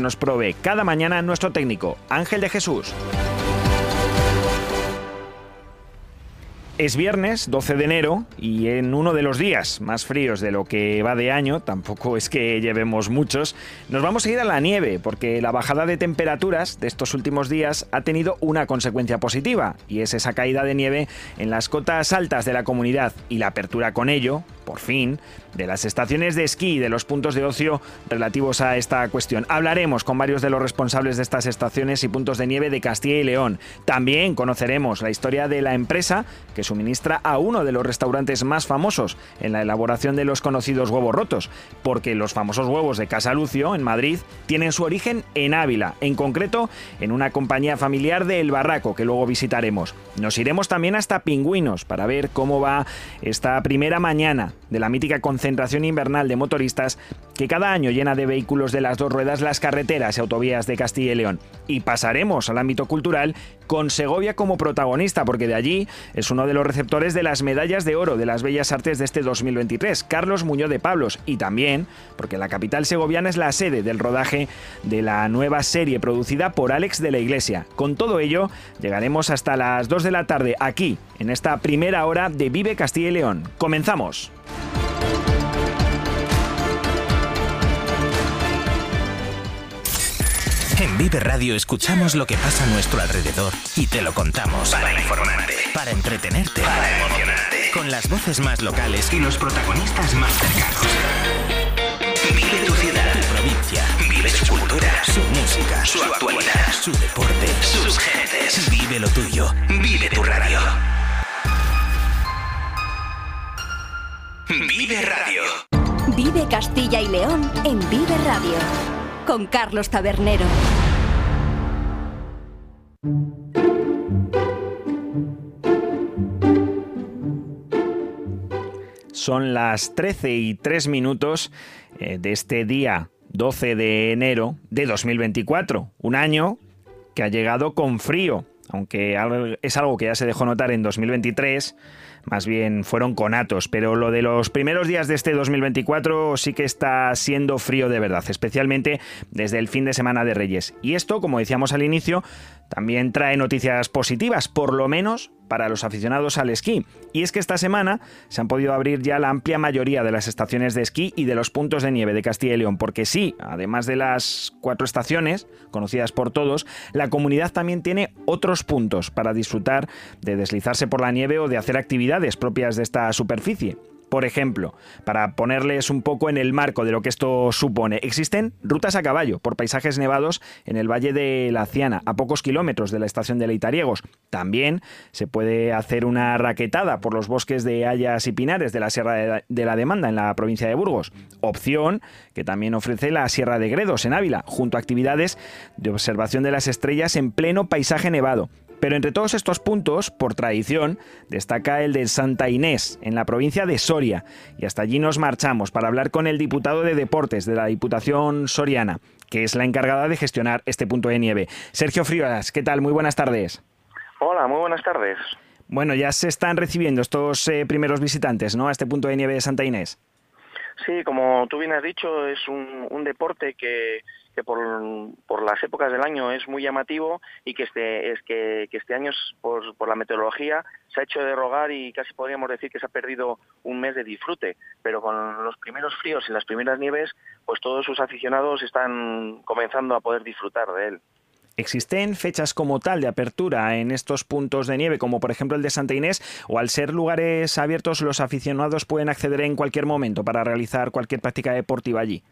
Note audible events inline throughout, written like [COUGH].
nos provee cada mañana nuestro técnico, Ángel de Jesús. Es viernes 12 de enero y en uno de los días más fríos de lo que va de año, tampoco es que llevemos muchos, nos vamos a ir a la nieve porque la bajada de temperaturas de estos últimos días ha tenido una consecuencia positiva y es esa caída de nieve en las cotas altas de la comunidad y la apertura con ello, por fin, de las estaciones de esquí y de los puntos de ocio relativos a esta cuestión. Hablaremos con varios de los responsables de estas estaciones y puntos de nieve de Castilla y León. También conoceremos la historia de la empresa que suministra a uno de los restaurantes más famosos en la elaboración de los conocidos huevos rotos, porque los famosos huevos de Casa Lucio, en Madrid, tienen su origen en Ávila, en concreto en una compañía familiar de El Barraco, que luego visitaremos. Nos iremos también hasta Pingüinos para ver cómo va esta primera mañana de la mítica concentración invernal de motoristas que cada año llena de vehículos de las dos ruedas las carreteras y autovías de Castilla y León. Y pasaremos al ámbito cultural con Segovia como protagonista, porque de allí es uno de los receptores de las medallas de oro de las Bellas Artes de este 2023, Carlos Muñoz de Pablos, y también porque la capital segoviana es la sede del rodaje de la nueva serie producida por Alex de la Iglesia. Con todo ello, llegaremos hasta las 2 de la tarde aquí, en esta primera hora de Vive Castilla y León. Comenzamos. En Vive Radio escuchamos lo que pasa a nuestro alrededor y te lo contamos. Para informarte, para entretenerte, para emocionarte. Con las voces más locales y los protagonistas más cercanos. Vive tu ciudad, tu provincia. Vive su cultura, su música, su actualidad, su deporte, sus gentes. Vive lo tuyo. Vive tu radio. Vive Radio. Vive Castilla y León en Vive Radio. Con Carlos Tabernero. Son las 13 y 3 minutos eh, de este día 12 de enero de 2024. Un año que ha llegado con frío, aunque es algo que ya se dejó notar en 2023 más bien fueron conatos, pero lo de los primeros días de este 2024 sí que está siendo frío de verdad, especialmente desde el fin de semana de Reyes. Y esto, como decíamos al inicio, también trae noticias positivas, por lo menos para los aficionados al esquí. Y es que esta semana se han podido abrir ya la amplia mayoría de las estaciones de esquí y de los puntos de nieve de Castilla y León, porque sí, además de las cuatro estaciones, conocidas por todos, la comunidad también tiene otros puntos para disfrutar de deslizarse por la nieve o de hacer actividades propias de esta superficie. Por ejemplo, para ponerles un poco en el marco de lo que esto supone, existen rutas a caballo por paisajes nevados en el Valle de la Ciana, a pocos kilómetros de la estación de Leitariegos. También se puede hacer una raquetada por los bosques de hayas y pinares de la Sierra de la Demanda en la provincia de Burgos. Opción que también ofrece la Sierra de Gredos en Ávila, junto a actividades de observación de las estrellas en pleno paisaje nevado. Pero entre todos estos puntos, por tradición, destaca el de Santa Inés, en la provincia de Soria. Y hasta allí nos marchamos para hablar con el diputado de Deportes de la Diputación Soriana, que es la encargada de gestionar este punto de nieve. Sergio Frías, ¿qué tal? Muy buenas tardes. Hola, muy buenas tardes. Bueno, ya se están recibiendo estos eh, primeros visitantes, ¿no? A este punto de nieve de Santa Inés. Sí, como tú bien has dicho, es un deporte que, que por, las épocas del año es muy llamativo y que este, es que, este año, por, por, la meteorología, se ha hecho de rogar y casi podríamos decir que se ha perdido un mes de disfrute. Pero con los primeros fríos y las primeras nieves, pues todos sus aficionados están comenzando a poder disfrutar de él. ¿Existen fechas como tal de apertura en estos puntos de nieve, como por ejemplo el de Santa Inés, o al ser lugares abiertos los aficionados pueden acceder en cualquier momento para realizar cualquier práctica deportiva allí?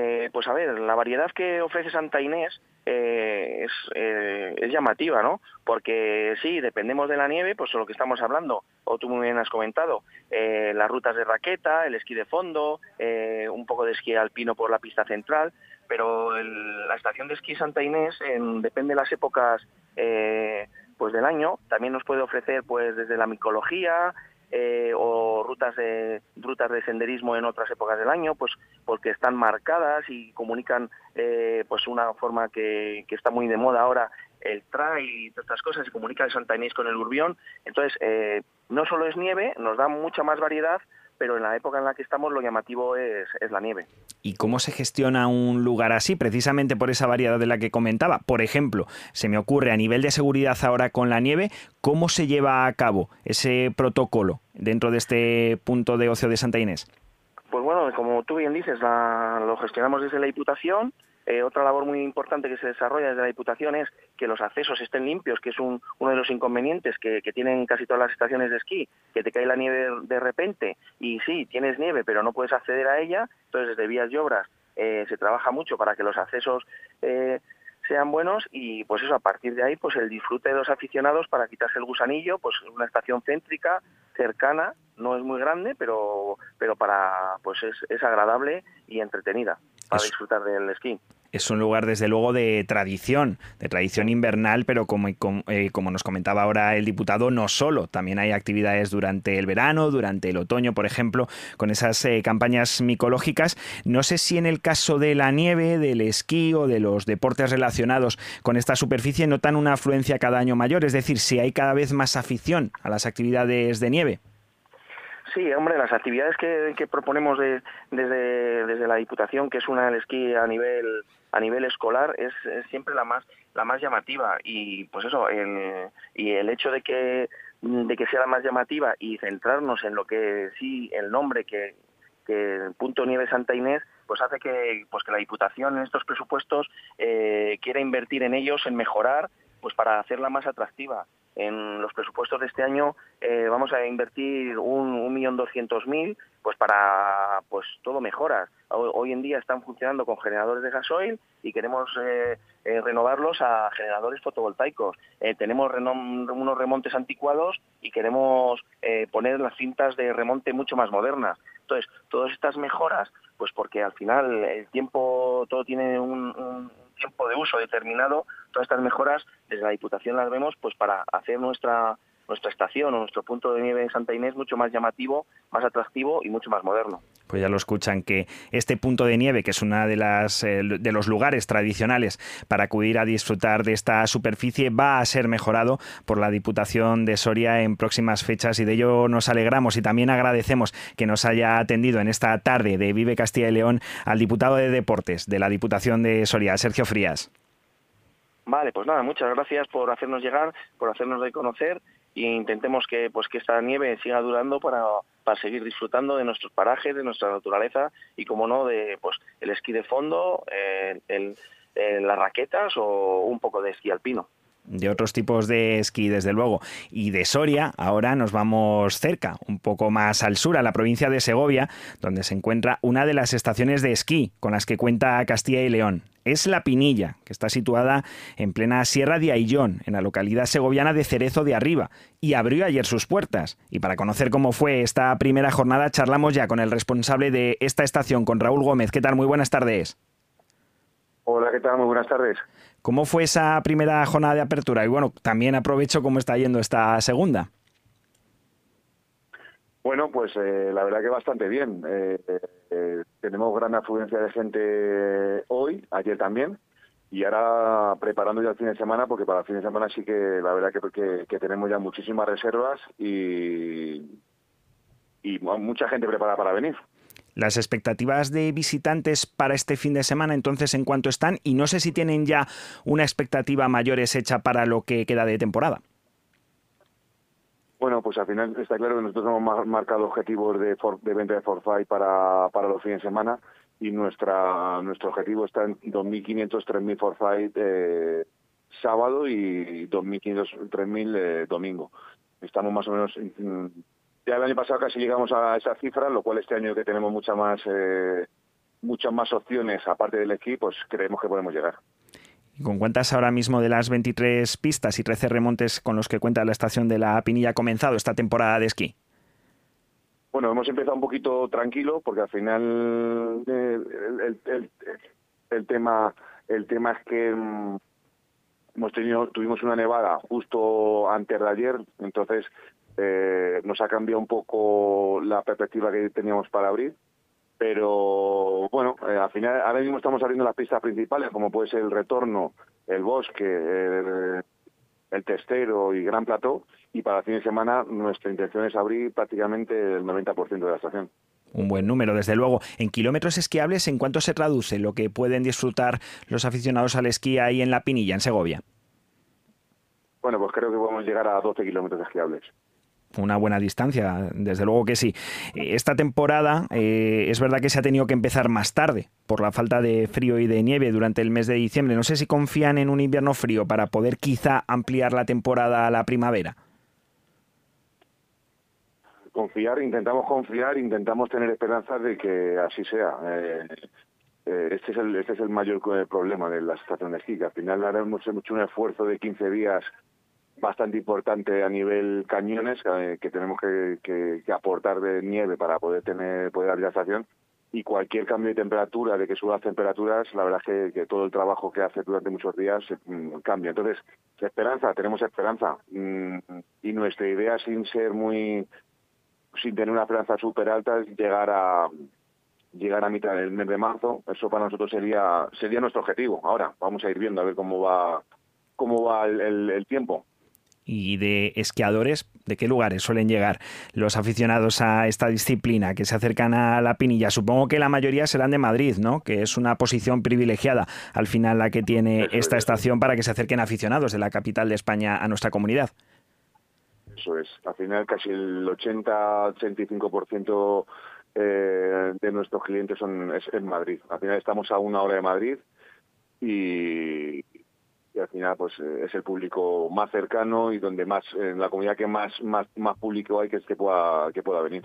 Eh, pues a ver, la variedad que ofrece Santa Inés eh, es, eh, es, llamativa, ¿no? Porque sí, dependemos de la nieve, pues lo que estamos hablando, o tú muy bien has comentado, las rutas de raqueta, el esquí de fondo, un poco de esquí alpino por la pista central, pero la estación de esquí Santa Inés, depende de las épocas pues del año, también nos puede ofrecer pues desde la micología, eh, o rutas de rutas de senderismo en otras épocas del año, pues porque están marcadas y comunican eh, pues una forma que, que, está muy de moda ahora el trail y estas cosas y comunica el Santa Inés con el Urbión. Entonces eh, no solo es nieve, nos da mucha más variedad pero en la época en la que estamos lo llamativo es, la nieve. ¿Y cómo se gestiona un lugar así, precisamente por esa variedad de la que comentaba? Por ejemplo, se me ocurre a nivel de seguridad ahora con la nieve, ¿cómo se lleva a cabo ese protocolo dentro de este punto de ocio de Santa Inés? Pues bueno, como tú bien dices, lo gestionamos desde la Diputación, eh, otra labor muy importante que se desarrolla desde la Diputación es que los accesos estén limpios, que es uno de los inconvenientes que, tienen casi todas las estaciones de esquí, que te cae la nieve de repente y sí, tienes nieve, pero no puedes acceder a ella. Entonces, desde vías y obras eh, se trabaja mucho para que los accesos eh, sean buenos y pues eso a partir de ahí pues el disfrute de los aficionados para quitarse el gusanillo pues una estación céntrica cercana no es muy grande pero pero para pues es, es agradable y entretenida para disfrutar del esquí. Es un lugar desde luego de tradición, de tradición invernal, pero como, eh, como, nos comentaba ahora el diputado, no solo, también hay actividades durante el verano, durante el otoño, por ejemplo, con esas eh, campañas micológicas. No sé si en el caso de la nieve, del esquí o de los deportes relacionados con esta superficie notan una afluencia cada año mayor, es decir, si hay cada vez más afición a las actividades de nieve. Sí, hombre, las actividades que, proponemos desde, desde la Diputación, que es una del esquí a nivel a nivel escolar es, siempre la más la más llamativa. Y pues eso el, y el hecho de que de que sea la más llamativa y centrarnos en lo que sí el nombre que, que punto nieve Santa Inés pues hace que pues que la Diputación en estos presupuestos eh, quiera invertir en ellos en mejorar pues para hacerla más atractiva en los presupuestos de este año eh, vamos a invertir un, millón doscientos mil pues para pues todo mejoras. Hoy, en día están funcionando con generadores de gasoil y queremos eh, eh, renovarlos a generadores fotovoltaicos. Tenemos unos remontes anticuados y queremos poner las cintas de remonte mucho más modernas. Entonces todas estas mejoras pues porque al final el tiempo todo tiene un tiempo de uso determinado, todas estas mejoras desde la Diputación las vemos pues para hacer nuestra nuestra estación o nuestro punto de nieve en Santa Inés mucho más llamativo, más atractivo y mucho más moderno. Pues ya lo escuchan que este punto de nieve, que es una de las eh, de los lugares tradicionales para acudir a disfrutar de esta superficie, va a ser mejorado por la Diputación de Soria en próximas fechas y de ello nos alegramos y también agradecemos que nos haya atendido en esta tarde de Vive Castilla y León al diputado de Deportes de la Diputación de Soria, Sergio Frías. Vale, pues nada, muchas gracias por hacernos llegar, por hacernos de conocer y intentemos que pues que esta nieve siga durando para, para seguir disfrutando de nuestros parajes, de nuestra naturaleza y como no de pues el esquí de fondo, el, las raquetas o un poco de esquí alpino de otros tipos de esquí, desde luego. Y de Soria, ahora nos vamos cerca, un poco más al sur, a la provincia de Segovia, donde se encuentra una de las estaciones de esquí con las que cuenta Castilla y León. Es La Pinilla, que está situada en plena Sierra de Aillón, en la localidad segoviana de Cerezo de Arriba, y abrió ayer sus puertas. Y para conocer cómo fue esta primera jornada, charlamos ya con el responsable de esta estación, con Raúl Gómez. ¿Qué tal? Muy buenas tardes. Hola, ¿qué tal? Muy buenas tardes. ¿Cómo fue esa primera jornada de apertura? Y bueno, también aprovecho cómo está yendo esta segunda. Bueno, pues eh, la verdad que bastante bien. Eh, eh, tenemos gran afluencia de gente hoy, ayer también, y ahora preparando ya el fin de semana, porque para el fin de semana sí que la verdad que, que tenemos ya muchísimas reservas y, y mucha gente preparada para venir. Las expectativas de visitantes para este fin de semana, entonces, ¿en cuánto están? Y no sé si tienen ya una expectativa mayor hecha para lo que queda de temporada. Bueno, pues al final está claro que nosotros hemos marcado objetivos de, venta de forfait para, para los fines de semana y nuestra nuestro objetivo está en 2.500, 3.000 forfait eh, sábado y 2.500, 3.000 eh, domingo. Estamos más o menos ya el año pasado casi llegamos a esa cifra, lo cual este año que tenemos mucha más eh, muchas más opciones aparte del esquí, pues creemos que podemos llegar. ¿Y con cuántas ahora mismo de las 23 pistas y 13 remontes con los que cuenta la estación de la Pinilla ha comenzado esta temporada de esquí? Bueno, hemos empezado un poquito tranquilo porque al final eh, el, tema el tema es que mm, hemos tenido tuvimos una nevada justo antes de ayer, entonces eh, nos ha cambiado un poco la perspectiva que teníamos para abrir pero bueno, eh, al final ahora mismo estamos abriendo las pistas principales, como puede ser el retorno, el bosque, el, testero y Gran Plató, y para el fin de semana nuestra intención es abrir prácticamente el 90% de la estación. Un buen número, desde luego. En kilómetros esquiables, ¿en cuánto se traduce lo que pueden disfrutar los aficionados al esquí ahí en La Pinilla, en Segovia? Bueno, pues creo que podemos llegar a 12 kilómetros esquiables una buena distancia, desde luego que sí. Eh, esta temporada eh, es verdad que se ha tenido que empezar más tarde por la falta de frío y de nieve durante el mes de diciembre. No sé si confían en un invierno frío para poder quizá ampliar la temporada a la primavera. Confiar, intentamos confiar, intentamos tener esperanza de que así sea. Eh, este, es el, este es el mayor problema de la estación de esquí, al final haremos mucho un esfuerzo de 15 días bastante importante a nivel cañones que tenemos que, aportar de nieve para poder tener poder abrir la estación y cualquier cambio de temperatura, de que suban las temperaturas, la verdad es que, todo el trabajo que hace durante muchos días mm, cambia. Entonces, esperanza, tenemos esperanza. Mm, y nuestra idea, sin ser muy, sin tener una esperanza súper alta, es llegar a llegar a mitad del mes de marzo. Eso para nosotros sería sería nuestro objetivo. Ahora, vamos a ir viendo a ver cómo va cómo va el tiempo y de esquiadores, ¿de qué lugares suelen llegar los aficionados a esta disciplina que se acercan a la Pinilla? Supongo que la mayoría serán de Madrid, ¿no? Que es una posición privilegiada al final la que tiene esta estación para que se acerquen aficionados de la capital de España a nuestra comunidad. Eso es. Al final casi el 80-85% eh, de nuestros clientes son es en Madrid. Al final estamos a una hora de Madrid y, y al final pues eh, es el público más cercano y donde más en la comunidad que más más más público hay que, que pueda que pueda venir.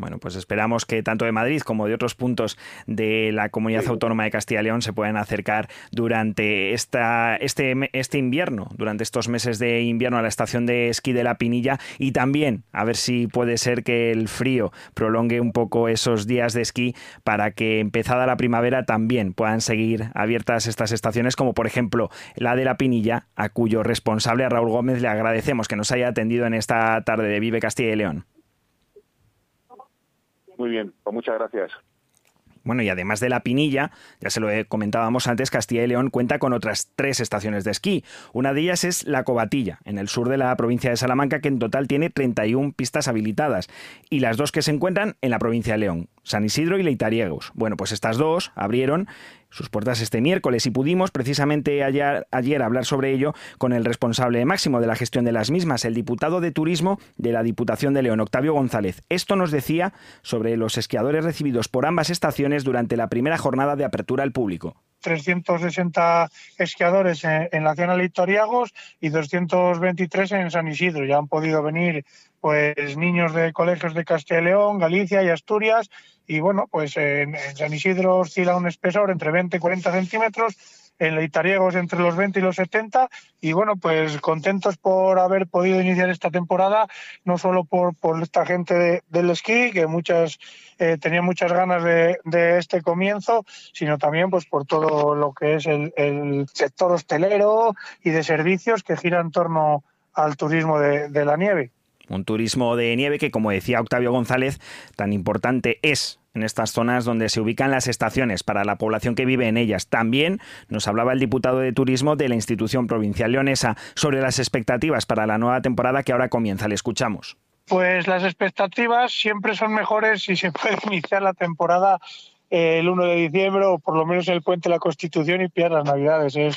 Bueno, pues esperamos que tanto de Madrid como de otros puntos de la comunidad autónoma de Castilla y León se puedan acercar durante esta, este, este invierno, durante estos meses de invierno a la estación de esquí de la Pinilla y también a ver si puede ser que el frío prolongue un poco esos días de esquí para que empezada la primavera también puedan seguir abiertas estas estaciones, como por ejemplo la de la Pinilla, a cuyo responsable, a Raúl Gómez, le agradecemos que nos haya atendido en esta tarde de Vive Castilla y León. Muy bien, pues muchas gracias. Bueno, y además de la Pinilla, ya se lo comentábamos antes, Castilla y León cuenta con otras tres estaciones de esquí. Una de ellas es La Cobatilla, en el sur de la provincia de Salamanca, que en total tiene 31 pistas habilitadas. Y las dos que se encuentran en la provincia de León, San Isidro y Leitariegos. Bueno, pues estas dos abrieron sus puertas este miércoles y pudimos precisamente ayer, hablar sobre ello con el responsable máximo de la gestión de las mismas, el diputado de turismo de la Diputación de León, Octavio González. Esto nos decía sobre los esquiadores recibidos por ambas estaciones durante la primera jornada de apertura al público. 360 esquiadores en, la zona de Leitoriagos y 223 en San Isidro. Ya han podido venir pues niños de colegios de Castilla y León, Galicia y Asturias. Y bueno, pues en, San Isidro oscila un espesor entre 20 y 40 centímetros, en Leitariegos entre los 20 y los 70. Y bueno, pues contentos por haber podido iniciar esta temporada, no solo por, por esta gente del esquí, que muchas eh, tenía muchas ganas de, este comienzo, sino también pues por todo lo que es el, el sector hostelero y de servicios que gira en torno al turismo de la nieve un turismo de nieve que, como decía Octavio González, tan importante es en estas zonas donde se ubican las estaciones para la población que vive en ellas. También nos hablaba el diputado de turismo de la institución provincial leonesa sobre las expectativas para la nueva temporada que ahora comienza. Le escuchamos. Pues las expectativas siempre son mejores si se puede [LAUGHS] iniciar la temporada el 1 de diciembre o por lo menos el puente de la Constitución y pillar las Navidades. Es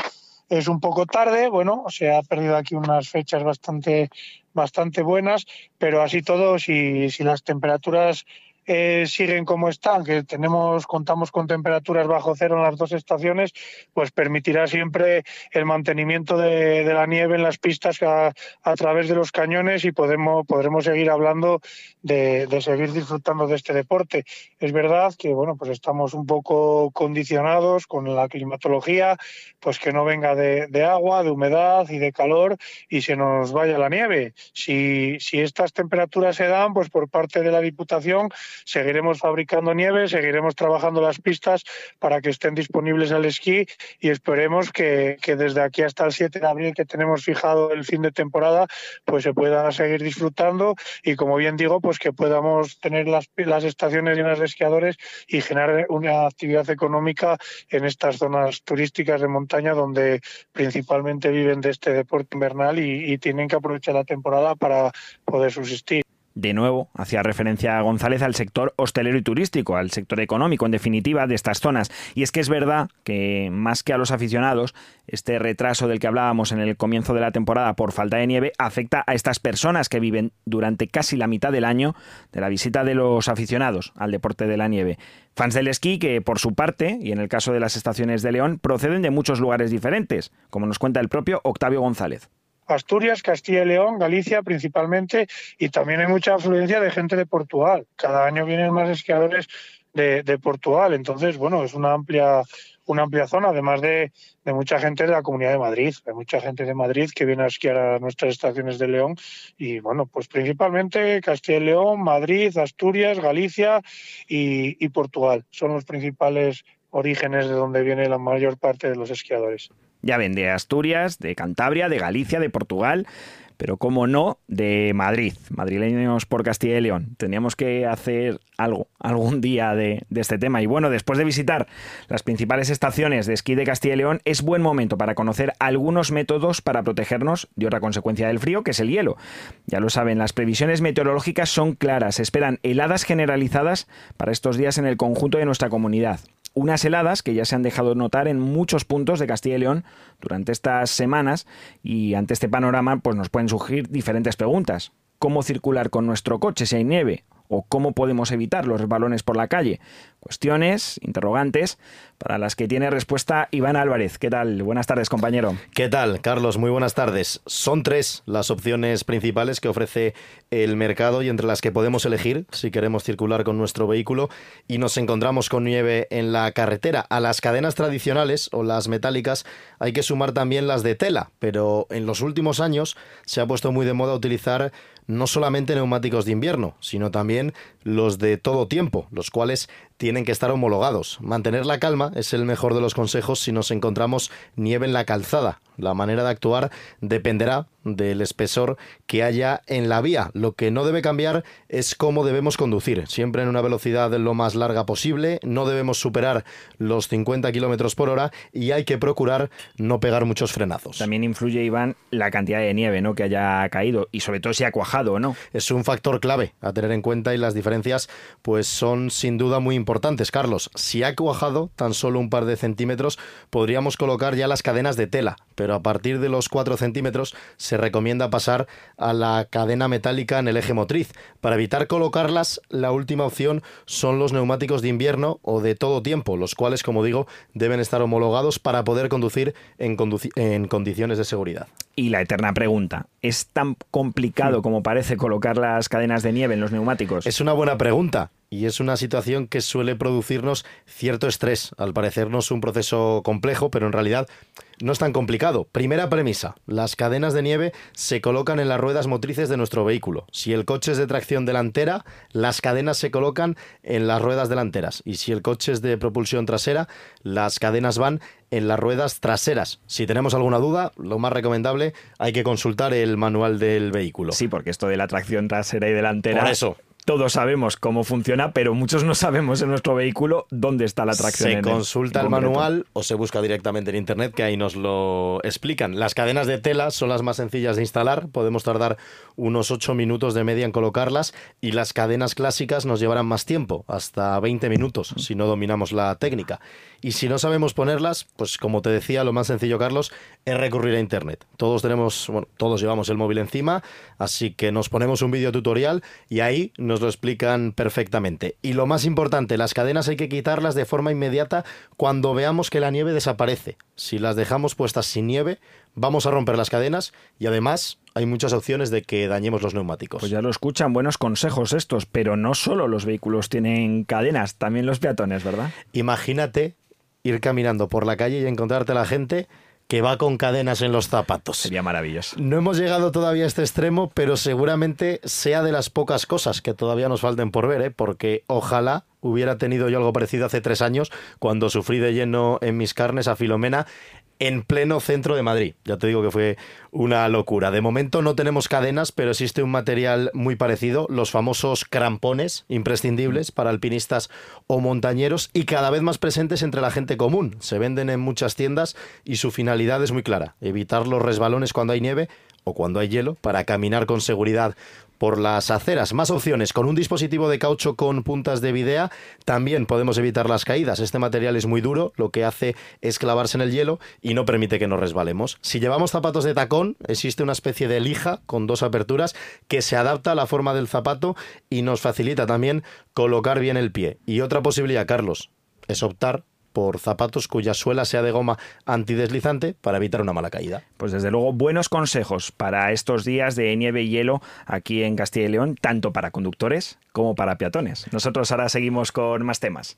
es un poco tarde, bueno, se ha perdido aquí unas fechas bastante, bastante buenas, pero así todo, si, si las temperaturas eh, siguen como están, que tenemos, contamos con temperaturas bajo cero en las dos estaciones, pues permitirá siempre el mantenimiento de, la nieve en las pistas a, través de los cañones y podemos, podremos seguir hablando de, seguir disfrutando de este deporte. Es verdad que bueno, pues estamos un poco condicionados con la climatología, pues que no venga de, de agua, de humedad y de calor y se nos vaya la nieve. Si, si estas temperaturas se dan, pues por parte de la Diputación seguiremos fabricando nieve, seguiremos trabajando las pistas para que estén disponibles al esquí y esperemos que, desde aquí hasta el 7 de abril que tenemos fijado el fin de temporada, pues se pueda seguir disfrutando y como bien digo, pues que podamos tener las, las estaciones llenas de esquiadores y generar una actividad económica en estas zonas turísticas de montaña donde principalmente viven de este deporte invernal y tienen que aprovechar la temporada para poder subsistir de nuevo, hacía referencia a González al sector hostelero y turístico, al sector económico, en definitiva, de estas zonas. Y es que es verdad que, más que a los aficionados, este retraso del que hablábamos en el comienzo de la temporada por falta de nieve afecta a estas personas que viven durante casi la mitad del año de la visita de los aficionados al deporte de la nieve. Fans del esquí que, por su parte, y en el caso de las estaciones de León, proceden de muchos lugares diferentes, como nos cuenta el propio Octavio González. Asturias, Castilla y León, Galicia principalmente, y también hay mucha afluencia de gente de Portugal. Cada año vienen más esquiadores de, Portugal, entonces, bueno, es una amplia una amplia zona, además de, mucha gente de la Comunidad de Madrid. Hay mucha gente de Madrid que viene a esquiar a nuestras estaciones de León y, bueno, pues principalmente Castilla y León, Madrid, Asturias, Galicia y Portugal. Son los principales orígenes de donde viene la mayor parte de los esquiadores. Ya ven, de Asturias, de Cantabria, de Galicia, de Portugal, pero como no, de Madrid, madrileños por Castilla y León. Teníamos que hacer algo algún día de, de, este tema. Y bueno, después de visitar las principales estaciones de esquí de Castilla y León, es buen momento para conocer algunos métodos para protegernos de otra consecuencia del frío, que es el hielo. Ya lo saben, las previsiones meteorológicas son claras. Esperan heladas generalizadas para estos días en el conjunto de nuestra comunidad unas heladas que ya se han dejado notar en muchos puntos de Castilla y León durante estas semanas y ante este panorama pues nos pueden surgir diferentes preguntas. ¿Cómo circular con nuestro coche si hay nieve? ¿O cómo podemos evitar los balones por la calle? Cuestiones, interrogantes, para las que tiene respuesta Iván Álvarez. ¿Qué tal? Buenas tardes, compañero. ¿Qué tal, Carlos? Muy buenas tardes. Son tres las opciones principales que ofrece el mercado y entre las que podemos elegir si queremos circular con nuestro vehículo y nos encontramos con nieve en la carretera. A las cadenas tradicionales o las metálicas hay que sumar también las de tela, pero en los últimos años se ha puesto muy de moda utilizar no solamente neumáticos de invierno, sino también los de todo tiempo, los cuales tienen que estar homologados. Mantener la calma es el mejor de los consejos si nos encontramos nieve en la calzada. La manera de actuar dependerá del espesor que haya en la vía. Lo que no debe cambiar es cómo debemos conducir, siempre en una velocidad lo más larga posible, no debemos superar los 50 kilómetros por hora y hay que procurar no pegar muchos frenazos. También influye, Iván, la cantidad de nieve ¿no? que haya caído y sobre todo si ha cuajado o no. Es un factor clave a tener en cuenta y las diferencias pues son sin duda muy importantes, Carlos. Si ha cuajado tan solo un par de centímetros, podríamos colocar ya las cadenas de tela, pero a partir de los 4 centímetros se recomienda pasar a la cadena metálica en el eje motriz. Para evitar colocarlas, la última opción son los neumáticos de invierno o de todo tiempo, los cuales, como digo, deben estar homologados para poder conducir en, en condiciones de seguridad. Y la eterna pregunta, ¿es tan complicado como parece colocar las cadenas de nieve en los neumáticos? Es una buena pregunta y es una situación que suele producirnos cierto estrés. Al parecernos un proceso complejo, pero en realidad no es tan complicado. Primera premisa, las cadenas de nieve se colocan en las ruedas motrices de nuestro vehículo. Si el coche es de tracción delantera, las cadenas se colocan en las ruedas delanteras. Y si el coche es de propulsión trasera, las cadenas van en las ruedas traseras. Si tenemos alguna duda, lo más recomendable, hay que consultar el manual del vehículo. Sí, porque esto de la tracción trasera y delantera... Por eso, todos sabemos cómo funciona, pero muchos no sabemos en nuestro vehículo dónde está la tracción. Se consulta el, manual o se busca directamente en internet, que ahí nos lo explican. Las cadenas de tela son las más sencillas de instalar, podemos tardar unos 8 minutos de media en colocarlas y las cadenas clásicas nos llevarán más tiempo, hasta 20 minutos, si no dominamos la técnica. Y si no sabemos ponerlas, pues como te decía, lo más sencillo, Carlos, es recurrir a internet. Todos tenemos, bueno, todos llevamos el móvil encima, así que nos ponemos un vídeo tutorial y ahí nos nos lo explican perfectamente. Y lo más importante, las cadenas hay que quitarlas de forma inmediata cuando veamos que la nieve desaparece. Si las dejamos puestas sin nieve, vamos a romper las cadenas y además hay muchas opciones de que dañemos los neumáticos. Pues ya lo escuchan, buenos consejos estos, pero no solo los vehículos tienen cadenas, también los peatones, ¿verdad? Imagínate ir caminando por la calle y encontrarte a la gente que va con cadenas en los zapatos. Sería maravilloso. No hemos llegado todavía a este extremo, pero seguramente sea de las pocas cosas que todavía nos falten por ver, ¿eh? porque ojalá hubiera tenido yo algo parecido hace tres años cuando sufrí de lleno en mis carnes a Filomena en pleno centro de Madrid. Ya te digo que fue una locura. De momento no tenemos cadenas, pero existe un material muy parecido, los famosos crampones imprescindibles para alpinistas o montañeros y cada vez más presentes entre la gente común. Se venden en muchas tiendas y su finalidad es muy clara, evitar los resbalones cuando hay nieve o cuando hay hielo para caminar con seguridad por las aceras. Más opciones. Con un dispositivo de caucho con puntas de videa también podemos evitar las caídas. Este material es muy duro, lo que hace es clavarse en el hielo y no permite que nos resbalemos. Si llevamos zapatos de tacón, existe una especie de lija con dos aperturas que se adapta a la forma del zapato y nos facilita también colocar bien el pie. Y otra posibilidad, Carlos, es optar por zapatos cuya suela sea de goma antideslizante para evitar una mala caída. Pues desde luego buenos consejos para estos días de nieve y hielo aquí en Castilla y León, tanto para conductores como para peatones. Nosotros ahora seguimos con más temas.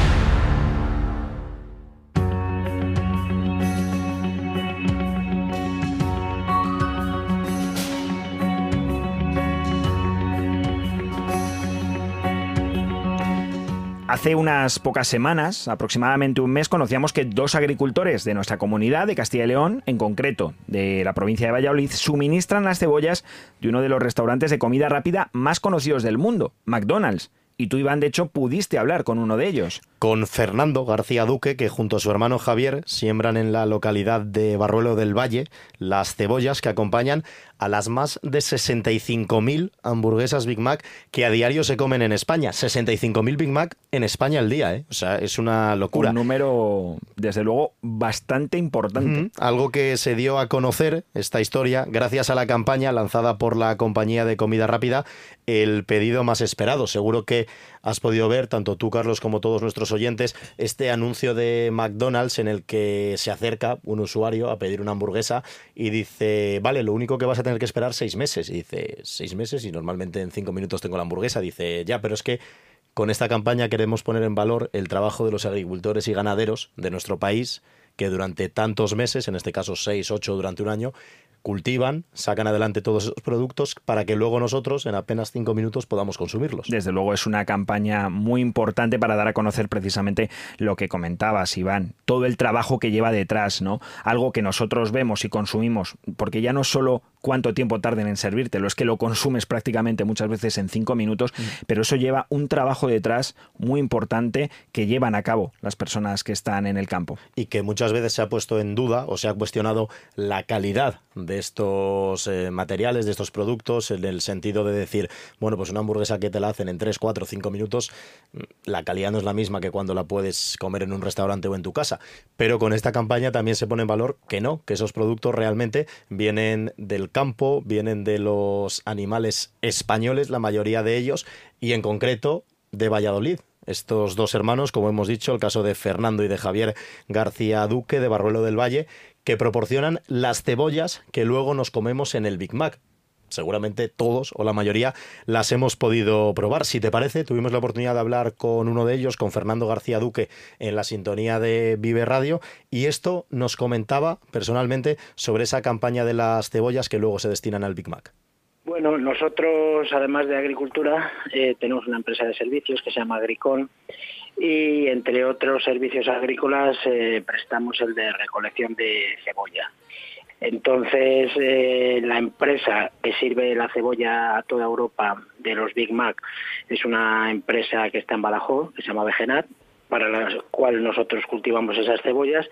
Hace unas pocas semanas, aproximadamente un mes, conocíamos que dos agricultores de nuestra comunidad de Castilla y León, en concreto de la provincia de Valladolid, suministran las cebollas de uno de los restaurantes de comida rápida más conocidos del mundo, McDonald's. Y tú, Iván, de hecho, pudiste hablar con uno de ellos. Con Fernando García Duque, que junto a su hermano Javier siembran en la localidad de Barruelo del Valle las cebollas que acompañan a las más de 65.000 hamburguesas Big Mac que a diario se comen en España. 65.000 Big Mac en España al día, ¿eh? O sea, es una locura. Un número, desde luego, bastante importante. Mm, algo que se dio a conocer, esta historia, gracias a la campaña lanzada por la compañía de comida rápida, el pedido más esperado. Seguro que has podido ver, tanto tú, Carlos, como todos nuestros oyentes, este anuncio de McDonald's en el que se acerca un usuario a pedir una hamburguesa y dice, vale, lo único que vas a tener que esperar seis meses. Y dice, seis meses y normalmente en cinco minutos tengo la hamburguesa. Dice, ya, pero es que con esta campaña queremos poner en valor el trabajo de los agricultores y ganaderos de nuestro país que durante tantos meses, en este caso seis, ocho durante un año, cultivan, sacan adelante todos esos productos para que luego nosotros en apenas cinco minutos podamos consumirlos. Desde luego es una campaña muy importante para dar a conocer precisamente lo que comentabas, Iván, todo el trabajo que lleva detrás, ¿no? Algo que nosotros vemos y consumimos, porque ya no solo cuánto tiempo tarden en servírtelo, es que lo consumes prácticamente muchas veces en cinco minutos, mm. pero eso lleva un trabajo detrás muy importante que llevan a cabo las personas que están en el campo. Y que muchas veces se ha puesto en duda o se ha cuestionado la calidad de estos eh, materiales, de estos productos, en el sentido de decir, bueno, pues una hamburguesa que te la hacen en 3, 4, 5 minutos, la calidad no es la misma que cuando la puedes comer en un restaurante o en tu casa. Pero con esta campaña también se pone en valor que no, que esos productos realmente vienen del campo, vienen de los animales españoles, la mayoría de ellos, y en concreto de Valladolid, estos dos hermanos, como hemos dicho, el caso de Fernando y de Javier García Duque de Barruelo del Valle, que proporcionan las cebollas que luego nos comemos en el Big Mac. Seguramente todos o la mayoría las hemos podido probar. Si te parece, tuvimos la oportunidad de hablar con uno de ellos, con Fernando García Duque, en la sintonía de Vive Radio, y esto nos comentaba personalmente sobre esa campaña de las cebollas que luego se destinan al Big Mac. Bueno, nosotros, además de agricultura, eh, tenemos una empresa de servicios que se llama Agricón y, entre otros servicios agrícolas, eh, prestamos el de recolección de cebolla. Entonces, eh, la empresa que sirve la cebolla a toda Europa de los Big Mac es una empresa que está en Badajoz, que se llama Vegenat, para la cual nosotros cultivamos esas cebollas.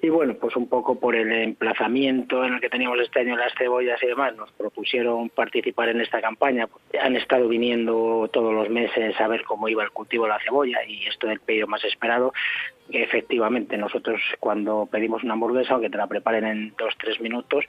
Y bueno, pues un poco por el emplazamiento en el que teníamos este año las cebollas y demás, nos propusieron participar en esta campaña. Han estado viniendo todos los meses a ver cómo iba el cultivo de la cebolla y esto del pedido más esperado. Efectivamente, nosotros cuando pedimos una hamburguesa, aunque te la preparen en dos tres minutos,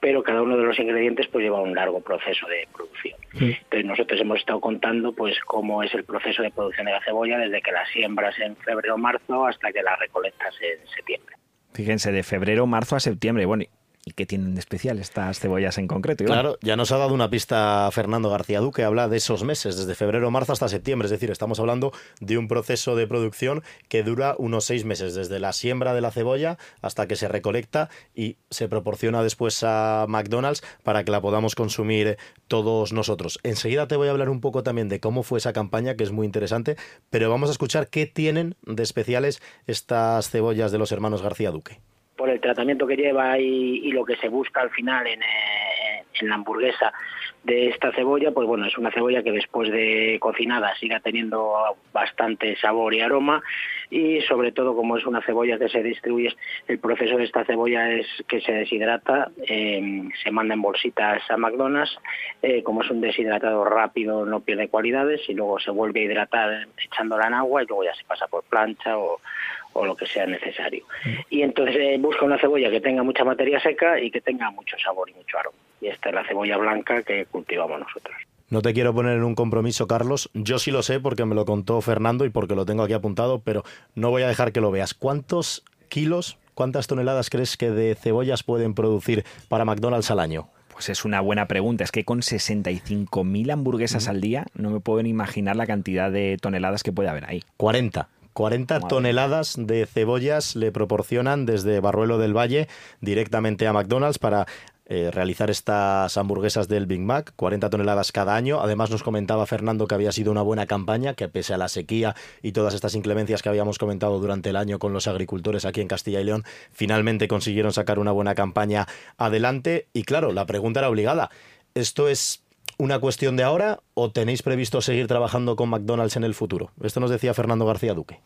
pero cada uno de los ingredientes pues lleva un largo proceso de producción. Entonces nosotros hemos estado contando pues cómo es el proceso de producción de la cebolla desde que la siembras en febrero o marzo hasta que la recolectas en septiembre. Fíjense, de febrero, marzo a septiembre. Bueno, ¿Y qué tienen de especial estas cebollas en concreto? Claro, ya nos ha dado una pista Fernando García Duque, habla de esos meses, desde febrero, marzo hasta septiembre. Es decir, estamos hablando de un proceso de producción que dura unos seis meses, desde la siembra de la cebolla hasta que se recolecta y se proporciona después a McDonald's para que la podamos consumir todos nosotros. Enseguida te voy a hablar un poco también de cómo fue esa campaña, que es muy interesante, pero vamos a escuchar qué tienen de especiales estas cebollas de los hermanos García Duque por el tratamiento que lleva y, lo que se busca al final en, eh, en, la hamburguesa de esta cebolla, pues bueno, es una cebolla que después de cocinada siga teniendo bastante sabor y aroma. Y sobre todo como es una cebolla que se distribuye, el proceso de esta cebolla es que se deshidrata, em, se manda en bolsitas a McDonald's, eh, como es un deshidratado rápido no pierde cualidades y luego se vuelve a hidratar echándola en agua y luego ya se pasa por plancha o, o lo que sea necesario. Mm. Y entonces eh, busca una cebolla que tenga mucha materia seca y que tenga mucho sabor y mucho aroma. Y esta es la cebolla blanca que cultivamos nosotros. No te quiero poner en un compromiso, Carlos. Yo sí lo sé porque me lo contó Fernando y porque lo tengo aquí apuntado, pero no voy a dejar que lo veas. ¿Cuántos kilos, cuántas toneladas crees que de cebollas pueden producir para McDonald's al año? Pues es una buena pregunta. Es que con 65.000 hamburguesas al día no me puedo imaginar la cantidad de toneladas que puede haber ahí. 40. 40 toneladas de cebollas le proporcionan desde Barruelo del Valle directamente a McDonald's para eh, realizar estas hamburguesas del Big Mac, 40 toneladas cada año. Además nos comentaba Fernando que había sido una buena campaña, que pese a la sequía y todas estas inclemencias que habíamos comentado durante el año con los agricultores aquí en Castilla y León, finalmente consiguieron sacar una buena campaña adelante. Y claro, la pregunta era obligada. ¿Esto es una cuestión de ahora o tenéis previsto seguir trabajando con McDonald's en el futuro? Esto nos decía Fernando García Duque.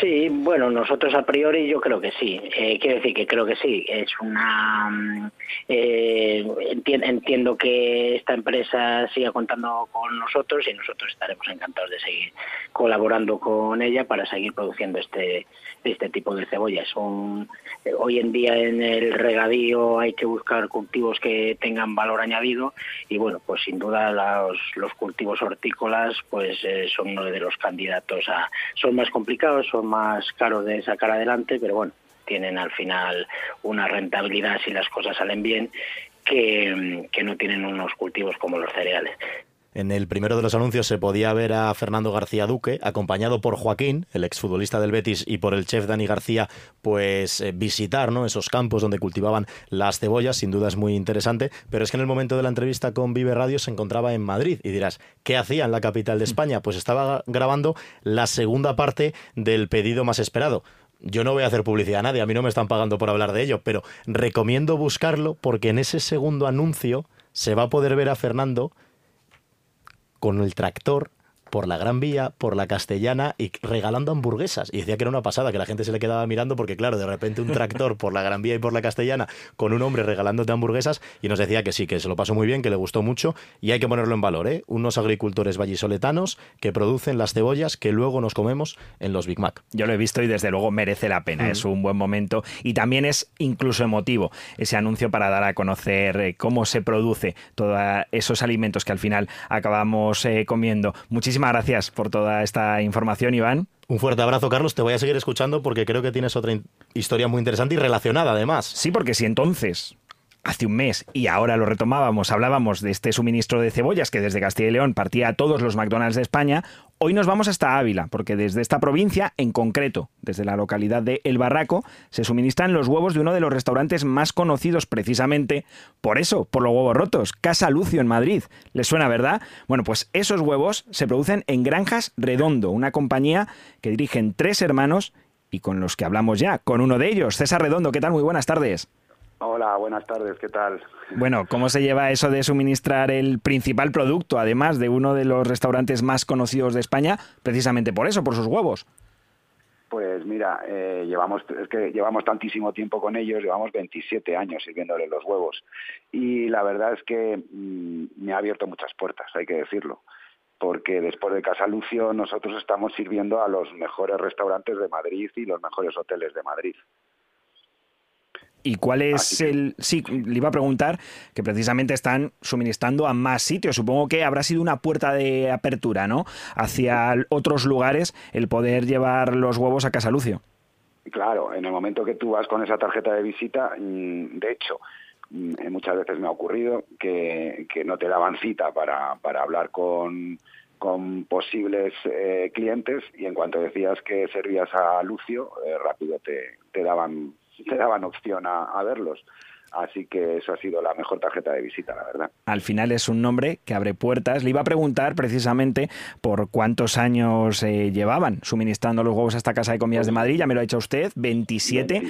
Sí, bueno, nosotros a priori yo creo que sí. Eh, quiero decir que creo que sí. Es una. Mm, eh, entiendo que esta empresa siga contando con nosotros y nosotros estaremos encantados de seguir colaborando con ella para seguir produciendo este este tipo de cebollas. Son, eh, hoy en día en el regadío hay que buscar cultivos que tengan valor añadido y bueno, pues sin duda los, los cultivos hortícolas pues son uno de los candidatos a. Son más complicados, más caros de sacar adelante, pero bueno, tienen al final una rentabilidad si las cosas salen bien que no tienen unos cultivos como los cereales. En el primero de los anuncios se podía ver a Fernando García Duque, acompañado por Joaquín, el exfutbolista del Betis, y por el chef Dani García, pues eh, visitar ¿no? esos campos donde cultivaban las cebollas. Sin duda es muy interesante. Pero es que en el momento de la entrevista con Vive Radio se encontraba en Madrid. Y dirás, ¿qué hacía en la capital de España? Pues estaba grabando la segunda parte del pedido más esperado yo no voy a hacer publicidad a nadie, a mí no me están pagando por hablar de ello, pero recomiendo buscarlo porque en ese segundo anuncio se va a poder ver a Fernando con el tractor por la Gran Vía, por la Castellana y regalando hamburguesas. Y decía que era una pasada, que la gente se le quedaba mirando porque, claro, de repente un tractor por la Gran Vía y por la Castellana con un hombre regalándote hamburguesas y nos decía que sí, que se lo pasó muy bien, que le gustó mucho y hay que ponerlo en valor, ¿eh? Unos agricultores vallisoletanos que producen las cebollas que luego nos comemos en los Big Mac. Yo lo he visto y desde luego merece la pena, es un buen momento y también es incluso emotivo ese anuncio para dar a conocer eh, cómo se produce todos esos alimentos que al final acabamos eh, comiendo. Muchísimas Muchísimas gracias por toda esta información, Iván. Un fuerte abrazo, Carlos. Te voy a seguir escuchando porque creo que tienes otra historia muy interesante y relacionada, además. Sí, porque si entonces hace un mes y ahora lo retomábamos, hablábamos de este suministro de cebollas que desde Castilla y León partía a todos los McDonald's de España, hoy nos vamos hasta Ávila, porque desde esta provincia, en concreto, desde la localidad de El Barraco, se suministran los huevos de uno de los restaurantes más conocidos precisamente por eso, por los huevos rotos, Casa Lucio en Madrid. ¿Les suena, verdad? Bueno, pues esos huevos se producen en Granjas Redondo, una compañía que dirigen tres hermanos y con los que hablamos ya, con uno de ellos, César Redondo. ¿Qué tal? Muy buenas tardes. Hola, buenas tardes, ¿qué tal? Bueno, ¿cómo se lleva eso de suministrar el principal producto, además de uno de los restaurantes más conocidos de España, precisamente por eso, por sus huevos? Pues mira, eh, llevamos es que llevamos tantísimo tiempo con ellos, llevamos 27 años sirviéndole los huevos y la verdad es que mm, me ha abierto muchas puertas, hay que decirlo, porque después de Casa Lucio nosotros estamos sirviendo a los mejores restaurantes de Madrid y los mejores hoteles de Madrid. ¿Y cuál es el...? Sí, le iba a preguntar que precisamente están suministrando a más sitios. Supongo que habrá sido una puerta de apertura, ¿no? Hacia otros lugares el poder llevar los huevos a Casa Lucio. Claro, en el momento que tú vas con esa tarjeta de visita, mm, de hecho, mm, eh, muchas veces me ha ocurrido que, no te daban cita para, para hablar con, con posibles eh, clientes y en cuanto decías que servías a Lucio, eh, rápido te, te daban te daban opción a, verlos. Así que eso ha sido la mejor tarjeta de visita, la verdad. Al final es un nombre que abre puertas. Le iba a preguntar precisamente por cuántos años eh, llevaban suministrando los huevos a esta casa de comidas de Madrid. Ya me lo ha dicho usted, 27.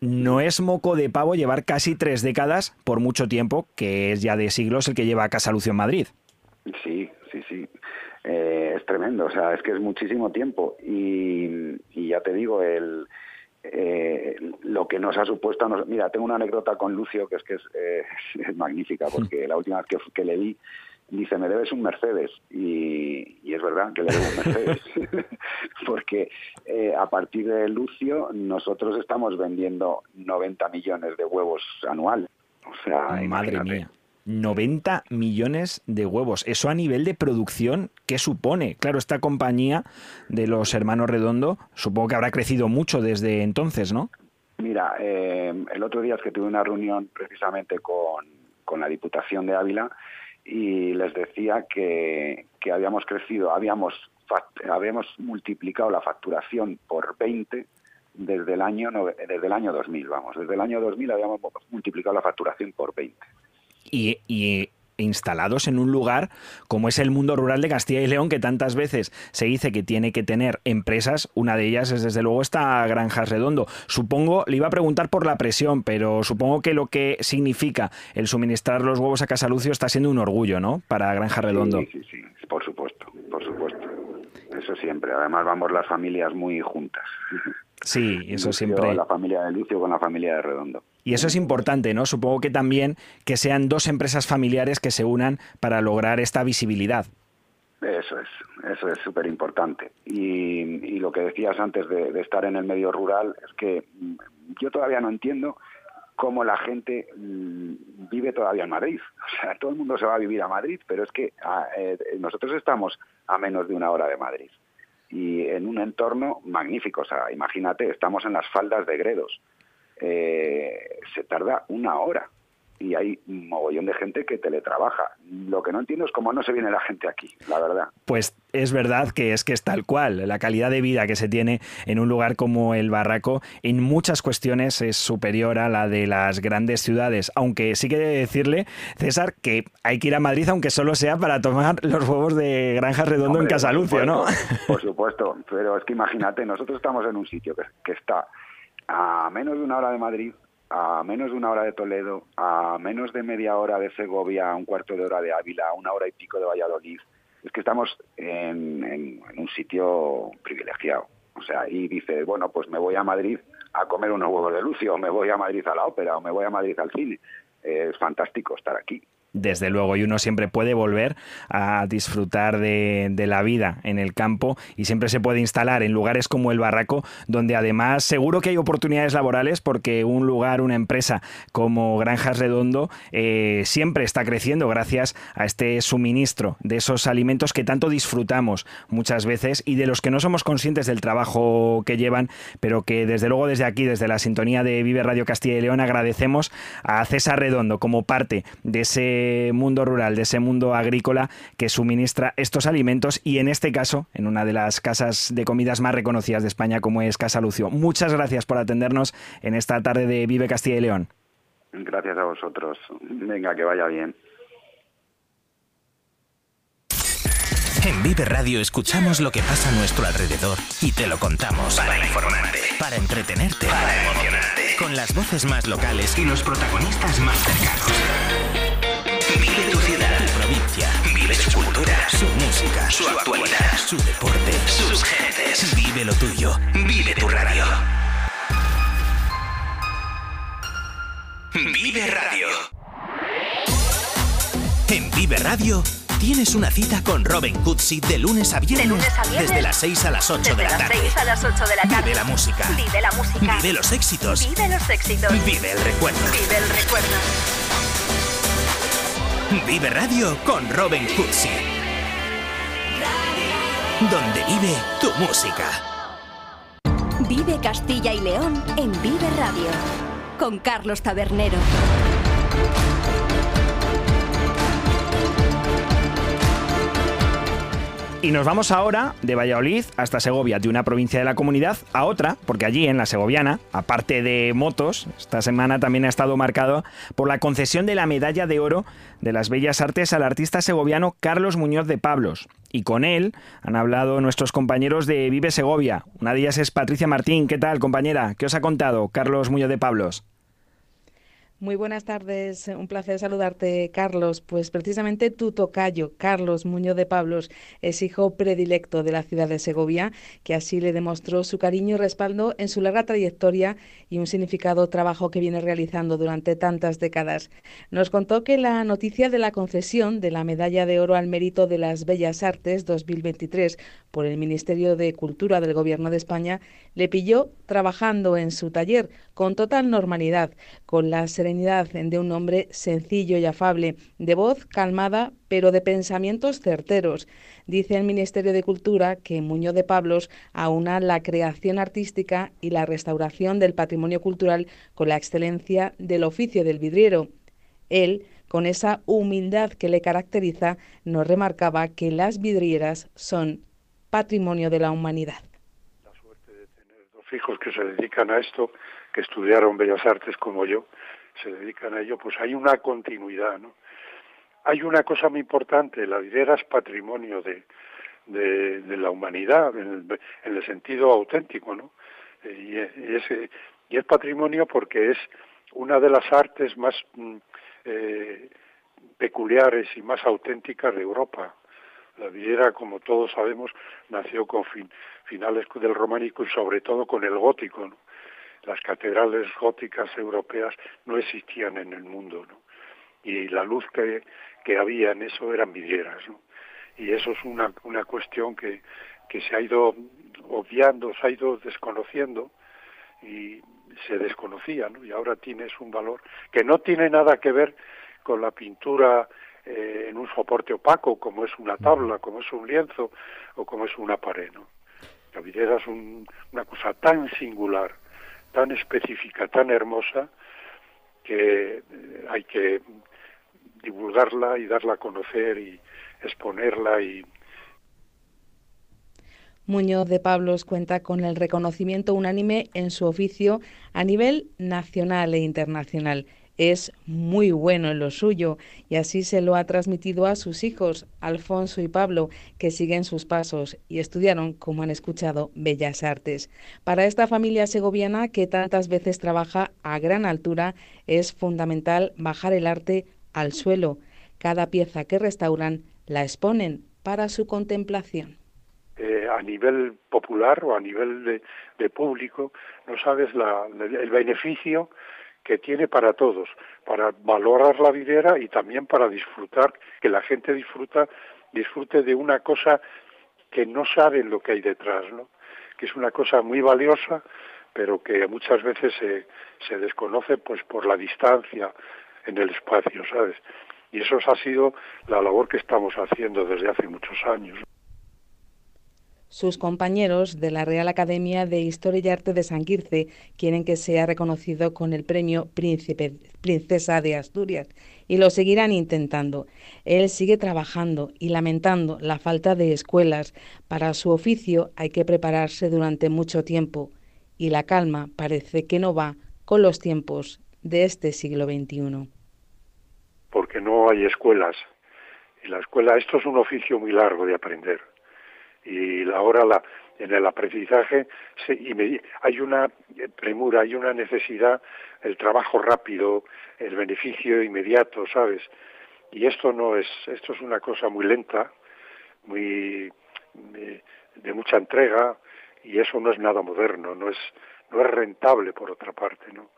No es moco de pavo llevar casi tres décadas, por mucho tiempo, que es ya de siglos el que lleva a Casa Lucio en Madrid. Sí, sí, sí. Eh, es tremendo, o sea, es que es muchísimo tiempo. y ya te digo, el eh, lo que nos ha supuesto. mira, tengo una anécdota con Lucio que es que es, eh, [LAUGHS] magnífica, porque la última vez que, le vi, dice, me debes un Mercedes. Y, es verdad que le debo un Mercedes. [LAUGHS] porque eh, a partir de Lucio, nosotros estamos vendiendo 90 millones de huevos anual. O sea, madre mía. 90 millones de huevos. Eso a nivel de producción, ¿qué supone? Claro, esta compañía de los hermanos Redondo, supongo que habrá crecido mucho desde entonces, ¿no? Mira, eh, el otro día es que tuve una reunión precisamente con, la Diputación de Ávila y les decía que, que habíamos crecido, habíamos, habíamos multiplicado la facturación por 20 desde el año desde el año 2000, vamos, desde el año 2000 habíamos multiplicado la facturación por 20 y, instalados en un lugar como es el mundo rural de Castilla y León, que tantas veces se dice que tiene que tener empresas. Una de ellas es desde luego esta Granja Redondo. Supongo, le iba a preguntar por la presión, pero supongo que lo que significa el suministrar los huevos a Casa Lucio está siendo un orgullo, ¿no? Para Granja Redondo. Sí, sí, sí, por supuesto, por supuesto. Eso siempre. Además vamos las familias muy juntas. Sí, eso siempre. La familia de Lucio con la familia de Redondo. Y eso es importante, ¿no? Supongo que también que sean dos empresas familiares que se unan para lograr esta visibilidad. Eso es, eso es súper importante. Y, lo que decías antes de, estar en el medio rural es que mm, yo todavía no entiendo cómo la gente mm, vive todavía en Madrid. O sea, todo el mundo se va a vivir a Madrid, pero es que ah, eh, nosotros estamos a menos de una hora de Madrid y en un entorno magnífico. O sea, imagínate, estamos en las faldas de Gredos. Eh, se tarda una hora y hay un mogollón de gente que teletrabaja. Lo que no entiendo es cómo no se viene la gente aquí, la verdad. Pues es verdad que es que es tal cual. La calidad de vida que se tiene en un lugar como el Barraco en muchas cuestiones es superior a la de las grandes ciudades. Aunque sí que decirle, César, que hay que ir a Madrid aunque solo sea para tomar los huevos de Granja Redondo en Casalucio, ¿no? Por [LAUGHS] supuesto, pero es que imagínate, nosotros estamos en un sitio que está a menos de una hora de Madrid, a menos de una hora de Toledo, a menos de media hora de Segovia, a un cuarto de hora de Ávila, a una hora y pico de Valladolid. Es que estamos en, un sitio privilegiado. O sea, y dice, bueno, pues me voy a Madrid a comer unos huevos de Lucio, o me voy a Madrid a la ópera, o me voy a Madrid al cine. Es fantástico estar aquí desde luego, y uno siempre puede volver a disfrutar de, la vida en el campo y siempre se puede instalar en lugares como el Barraco, donde además seguro que hay oportunidades laborales porque un lugar, una empresa como Granjas Redondo eh, siempre está creciendo gracias a este suministro de esos alimentos que tanto disfrutamos muchas veces y de los que no somos conscientes del trabajo que llevan, pero que desde luego desde aquí, desde la sintonía de Vive Radio Castilla y León, agradecemos a César Redondo como parte de ese mundo rural, de ese mundo agrícola que suministra estos alimentos y en este caso en una de las casas de comidas más reconocidas de España como es Casa Lucio. Muchas gracias por atendernos en esta tarde de Vive Castilla y León. Gracias a vosotros. Venga, que vaya bien. En Vive Radio escuchamos lo que pasa a nuestro alrededor y te lo contamos. Para informarte, para entretenerte, para emocionarte. Con las voces más locales y los protagonistas más cercanos. Vive su cultura, su música, su actualidad, su deporte, sus gentes. Vive lo tuyo. Vive tu radio. Vive Radio. En Vive Radio tienes una cita con Robin Cutsi de lunes a viernes. Desde las 6 a las 8 de la tarde. a las 8 de la tarde. Vive la música. Vive la música. Vive los éxitos. Vive los éxitos. Vive el recuerdo. Vive el recuerdo. Vive Radio con Robin Cutsi. Donde vive tu música. Vive Castilla y León en Vive Radio. Con Carlos Tabernero. Y nos vamos ahora de Valladolid hasta Segovia, de una provincia de la comunidad a otra, porque allí en la segoviana, aparte de motos, esta semana también ha estado marcado por la concesión de la medalla de oro de las bellas artes al artista segoviano Carlos Muñoz de Pablos. Y con él han hablado nuestros compañeros de Vive Segovia. Una de ellas es Patricia Martín. ¿Qué tal, compañera? ¿Qué os ha contado Carlos Muñoz de Pablos? Muy buenas tardes, un placer saludarte, Carlos. Pues precisamente tu tocayo, Carlos Muñoz de Pablos, es hijo predilecto de la ciudad de Segovia, que así le demostró su cariño y respaldo en su larga trayectoria y un significado trabajo que viene realizando durante tantas décadas. Nos contó que la noticia de la concesión de la Medalla de Oro al Mérito de las Bellas Artes 2023 por el Ministerio de Cultura del Gobierno de España le pilló trabajando en su taller con total normalidad, con la serenidad de un hombre sencillo y afable, de voz calmada, pero de pensamientos certeros. Dice el Ministerio de Cultura que Muñoz de Pablos aúna la creación artística y la restauración del patrimonio cultural con la excelencia del oficio del vidriero. Él, con esa humildad que le caracteriza, nos remarcaba que las vidrieras son patrimonio de la humanidad. La suerte de tener dos hijos que se dedican a esto, que estudiaron Bellas Artes como yo, se dedican a ello, pues hay una continuidad, ¿no? Hay una cosa muy importante, la vidriera es patrimonio de, de, la humanidad, en el, sentido auténtico, ¿no? Y, es, y es patrimonio porque es una de las artes más mm, eh, peculiares y más auténticas de Europa. La vidriera, como todos sabemos, nació con finales del románico y sobre todo con el gótico. Las catedrales góticas europeas no existían en el mundo. Y la luz que, que había en eso eran vidrieras. Y eso es una, una cuestión que, que se ha ido obviando, se ha ido desconociendo y se desconocía, ¿no? Y ahora tienes un valor que no tiene nada que ver con la pintura eh, en un soporte opaco, como es una tabla, como es un lienzo o como es una pared. ¿no? La vidriera es una cosa tan singular, tan específica, tan hermosa, que eh, hay que divulgarla y darla a conocer y exponerla y Muñoz de Pablos cuenta con el reconocimiento unánime en su oficio a nivel nacional e internacional es muy bueno en lo suyo y así se lo ha transmitido a sus hijos, Alfonso y Pablo, que siguen sus pasos y estudiaron, como han escuchado, Bellas Artes. Para esta familia segoviana que tantas veces trabaja a gran altura, es fundamental bajar el arte al suelo. Cada pieza que restauran la exponen para su contemplación. Eh, a nivel popular o a nivel de, público, no sabes el beneficio que tiene para todos, para valorar la vidriera y también para disfrutar, que la gente disfruta, disfrute de una cosa que no saben lo que hay detrás, ¿no? que es una cosa muy valiosa, pero que muchas veces se, se desconoce pues por la distancia en el espacio, ¿sabes? Y eso ha sido la labor que estamos haciendo desde hace muchos años. Sus compañeros de la Real Academia de Historia y Arte de San Quirce quieren que sea reconocido con el premio Príncipe, Princesa de Asturias y lo seguirán intentando. Él sigue trabajando y lamentando la falta de escuelas. Para su oficio hay que prepararse durante mucho tiempo y la calma parece que no va con los tiempos de este siglo XXI. Porque no hay escuelas. Y la escuela, esto es un oficio muy largo de aprender y ahora la, en el aprendizaje hay una premura, hay una necesidad, el trabajo rápido, el beneficio inmediato, ¿sabes? Y esto no es, esto es una cosa muy lenta, muy de, mucha entrega, y eso no es nada moderno, no es, no es rentable por otra parte, ¿no?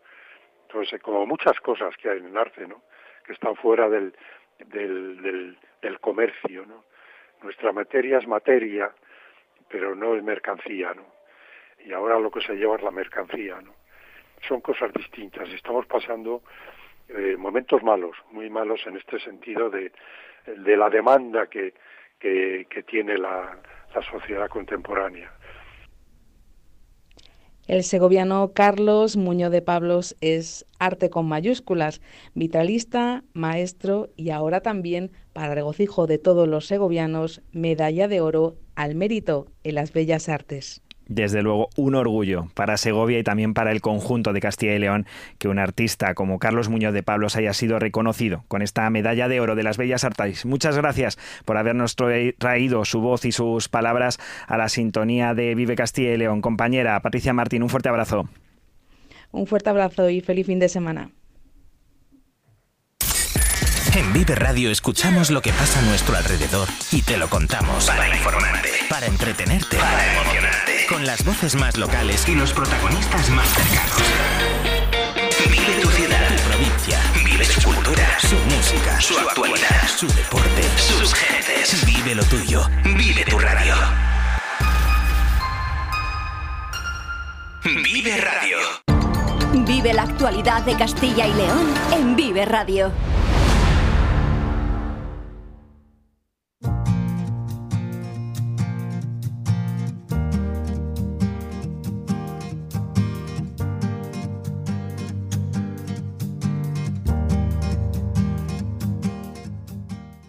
Entonces, como muchas cosas que hay en el arte, ¿no? Que están fuera del, del, del comercio, ¿no? Nuestra materia es materia, pero no es mercancía, ¿no? Y ahora lo que se lleva es la mercancía, ¿no? Son cosas distintas. Estamos pasando eh, momentos malos, muy malos en este sentido de, la demanda que, tiene la sociedad contemporánea. El segoviano Carlos Muñoz de Pablos es arte con mayúsculas, vitalista, maestro y ahora también, para regocijo de todos los segovianos, medalla de oro al mérito en las bellas artes. Desde luego, un orgullo para Segovia y también para el conjunto de Castilla y León que un artista como Carlos Muñoz de Pablos haya sido reconocido con esta medalla de oro de las Bellas Artes. Muchas gracias por habernos traído su voz y sus palabras a la sintonía de Vive Castilla y León. Compañera Patricia Martín, un fuerte abrazo. Un fuerte abrazo y feliz fin de semana. En Vive Radio escuchamos lo que pasa a nuestro alrededor y te lo contamos para informarte, para entretenerte, para emocionarte, con las voces más locales y los protagonistas más cercanos. Vive tu ciudad, tu provincia, vive su cultura, su música, su actualidad, su deporte, sus gentes. Vive lo tuyo, vive tu radio. Vive Radio. Vive la actualidad de Castilla y León en Vive Radio.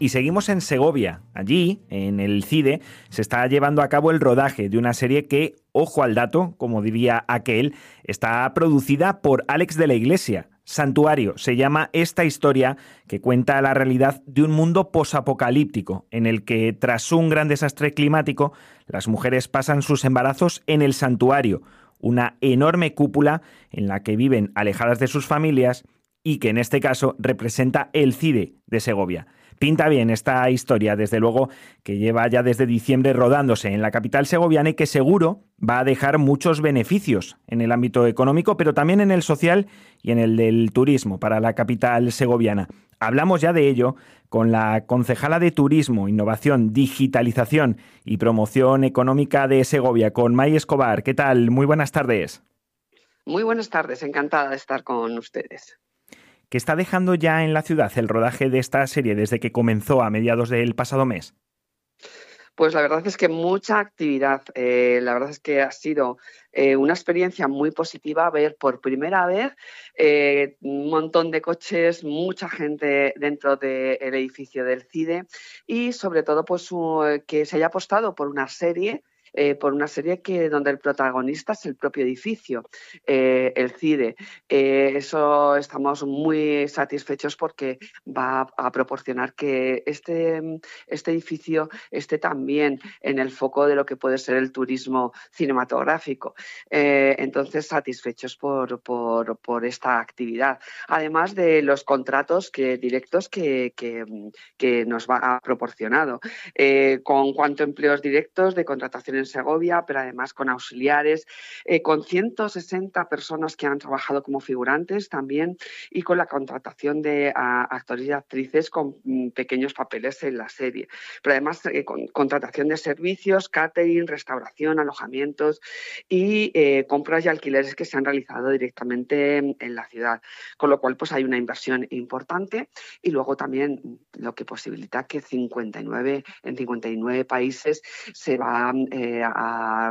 Y seguimos en Segovia. Allí, en el CIDE, se está llevando a cabo el rodaje de una serie que, ojo al dato, como diría aquel, está producida por Alex de la Iglesia. Santuario se llama esta historia que cuenta la realidad de un mundo posapocalíptico, en el que, tras un gran desastre climático, las mujeres pasan sus embarazos en el santuario, una enorme cúpula en la que viven alejadas de sus familias y que en este caso representa el CIDE de Segovia. Pinta bien esta historia, desde luego, que lleva ya desde diciembre rodándose en la capital segoviana y que seguro va a dejar muchos beneficios en el ámbito económico, pero también en el social y en el del turismo para la capital segoviana. Hablamos ya de ello con la concejala de Turismo, Innovación, Digitalización y Promoción Económica de Segovia, con May Escobar. ¿Qué tal? Muy buenas tardes. Muy buenas tardes, encantada de estar con ustedes que está dejando ya en la ciudad el rodaje de esta serie desde que comenzó a mediados del pasado mes? Pues la verdad es que mucha actividad. Eh, la verdad es que ha sido eh, una experiencia muy positiva ver por primera vez eh, un montón de coches, mucha gente dentro del edificio del CIDE y sobre todo pues que se haya apostado por una serie eh, por una serie que donde el protagonista es el propio edificio, eh, el CIDE. Eh, eso estamos muy satisfechos porque va a, proporcionar que este, este edificio esté también en el foco de lo que puede ser el turismo cinematográfico. entonces, satisfechos por, por, esta actividad. Además de los contratos que, directos que, que, nos va a proporcionado. con cuanto empleos directos de contrataciones Segovia, pero además con auxiliares, eh, con 160 personas que han trabajado como figurantes también y con la contratación de actores y actrices con mm, pequeños papeles en la serie. Pero además eh, con contratación de servicios, catering, restauración, alojamientos y eh, compras y alquileres que se han realizado directamente en la ciudad. Con lo cual, pues hay una inversión importante y luego también lo que posibilita que 59, en 59 países se va a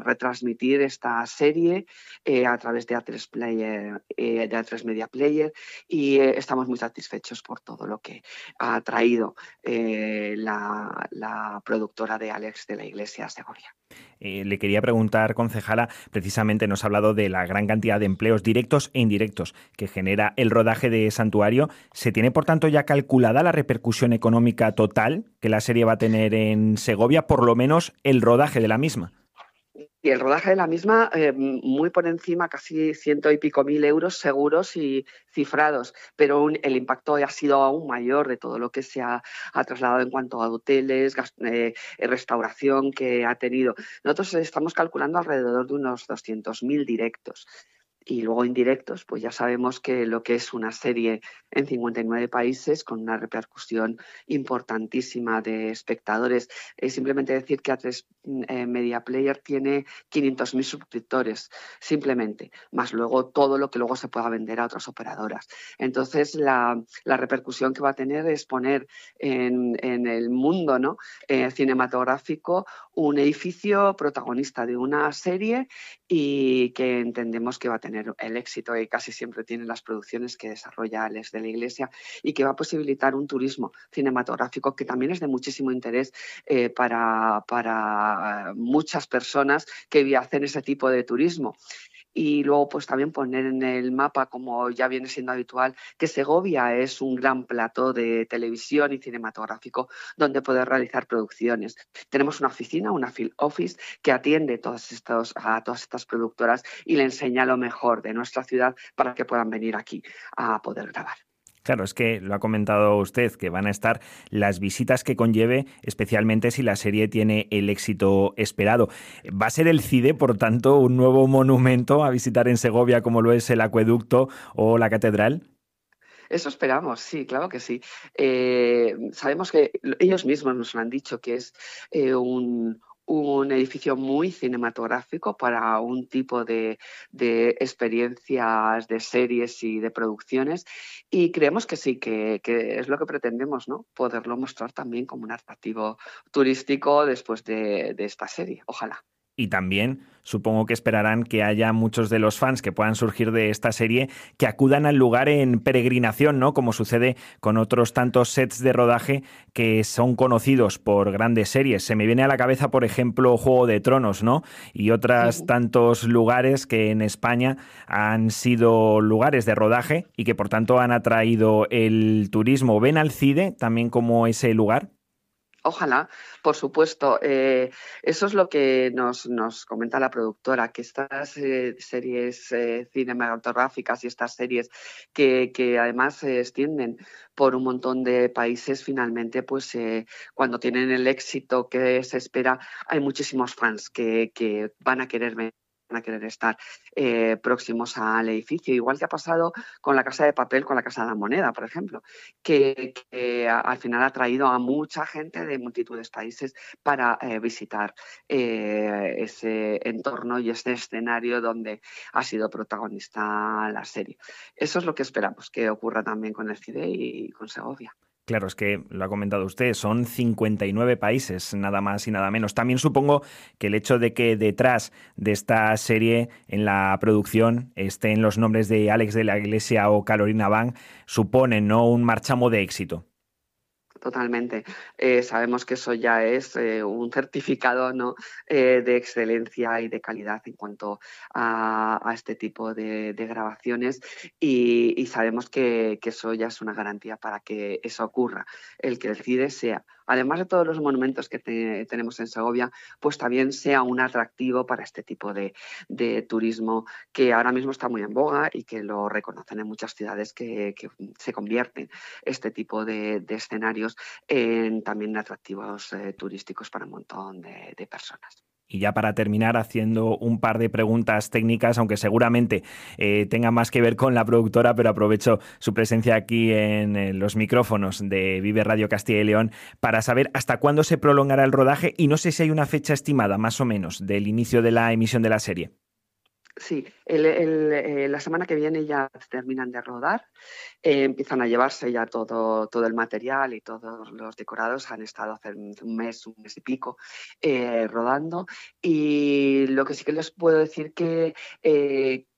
retransmitir esta serie eh, a través de A3 Player, eh, de A3 Media Player y eh, estamos muy satisfechos por todo lo que ha traído la, la, productora de Alex de la Iglesia Segovia. le quería preguntar, concejala, precisamente nos ha hablado de la gran cantidad de empleos directos e indirectos que genera el rodaje de Santuario. ¿Se tiene, por tanto, ya calculada la repercusión económica total que la serie va a tener en Segovia, por lo menos el rodaje de la misma? Y el rodaje de la misma eh, muy por encima, casi ciento y pico mil euros seguros y cifrados, pero el impacto ha sido aún mayor de todo lo que se ha, trasladado en cuanto a hoteles, eh, restauración que ha tenido. Nosotros estamos calculando alrededor de unos 200.000 directos y luego indirectos, pues ya sabemos que lo que es una serie en 59 países con una repercusión importantísima de espectadores. Es simplemente decir que A3 eh, Media Player tiene 500.000 suscriptores, simplemente, más luego todo lo que luego se pueda vender a otras operadoras. Entonces, la, repercusión que va a tener es poner en, el mundo ¿no? Eh, cinematográfico un edificio protagonista de una serie y que entendemos que va a tener el éxito y casi siempre tiene las producciones que desarrolla Alex de la Iglesia y que va a posibilitar un turismo cinematográfico que también es de muchísimo interés eh, para, para muchas personas que hacen ese tipo de turismo y luego pues también poner en el mapa, como ya viene siendo habitual, que Segovia es un gran plató de televisión y cinematográfico donde poder realizar producciones. Tenemos una oficina, una field office, que atiende todos estos, a todas estas productoras y le enseña lo mejor de nuestra ciudad para que puedan venir aquí a poder grabar. Claro, es que lo ha comentado usted, que van a estar las visitas que conlleve, especialmente si la serie tiene el éxito esperado. ¿Va a ser el CIDE, por tanto, un nuevo monumento a visitar en Segovia como lo es el acueducto o la catedral? Eso esperamos, sí, claro que sí. Eh, sabemos que ellos mismos nos lo han dicho, que es eh, un, un edificio muy cinematográfico para un tipo de, experiencias, de series y de producciones. Y creemos que sí, que, es lo que pretendemos, ¿no? Poderlo mostrar también como un atractivo turístico después de esta serie. Ojalá y también supongo que esperarán que haya muchos de los fans que puedan surgir de esta serie que acudan al lugar en peregrinación, ¿no? Como sucede con otros tantos sets de rodaje que son conocidos por grandes series. Se me viene a la cabeza, por ejemplo, Juego de Tronos, ¿no? Y otros tantos lugares que en España han sido lugares de rodaje y que por tanto han atraído el turismo. ¿Ven al CIDE también como ese lugar? Ojalá, por supuesto. Eh, eso es lo que nos, comenta la productora, que estas eh, series eh, cinematográficas y estas series que, además se extienden por un montón de países, finalmente, pues cuando tienen el éxito que se espera, hay muchísimos fans que, que van a querer ver a querer estar eh, próximos al edificio, igual que ha pasado con la Casa de Papel, con la Casa de la Moneda, por ejemplo, que, al final ha traído a mucha gente de multitudes de países para eh, visitar eh, ese entorno y ese escenario donde ha sido protagonista la serie. Eso es lo que esperamos que ocurra también con el CIDE y con Segovia. Claro, es que lo ha comentado usted, son 59 países, nada más y nada menos. También supongo que el hecho de que detrás de esta serie en la producción estén los nombres de Alex de la Iglesia o Carolina Van suponen ¿no? un marchamo de éxito totalmente. Eh, sabemos que eso ya es eh, un certificado ¿no? Eh, de excelencia y de calidad en cuanto a, este tipo de, grabaciones y, sabemos que, que, eso ya es una garantía para que eso ocurra, el que el CIDE sea además de todos los monumentos que tenemos en Segovia, pues también sea un atractivo para este tipo de, turismo que ahora mismo está muy en boga y que lo reconocen en muchas ciudades que, se convierten este tipo de, escenarios en también atractivos eh, turísticos para un montón de personas. Y ya para terminar, haciendo un par de preguntas técnicas, aunque seguramente eh, tenga más que ver con la productora, pero aprovecho su presencia aquí en, los micrófonos de Vive Radio Castilla y León para saber hasta cuándo se prolongará el rodaje y no sé si hay una fecha estimada, más o menos, del inicio de la emisión de la serie. Sí, eh, la semana que viene ya terminan de rodar, eh, empiezan a llevarse ya todo, todo el material y todos los decorados. Han estado hace un mes, un mes y pico eh, rodando. Y lo que sí que les puedo decir que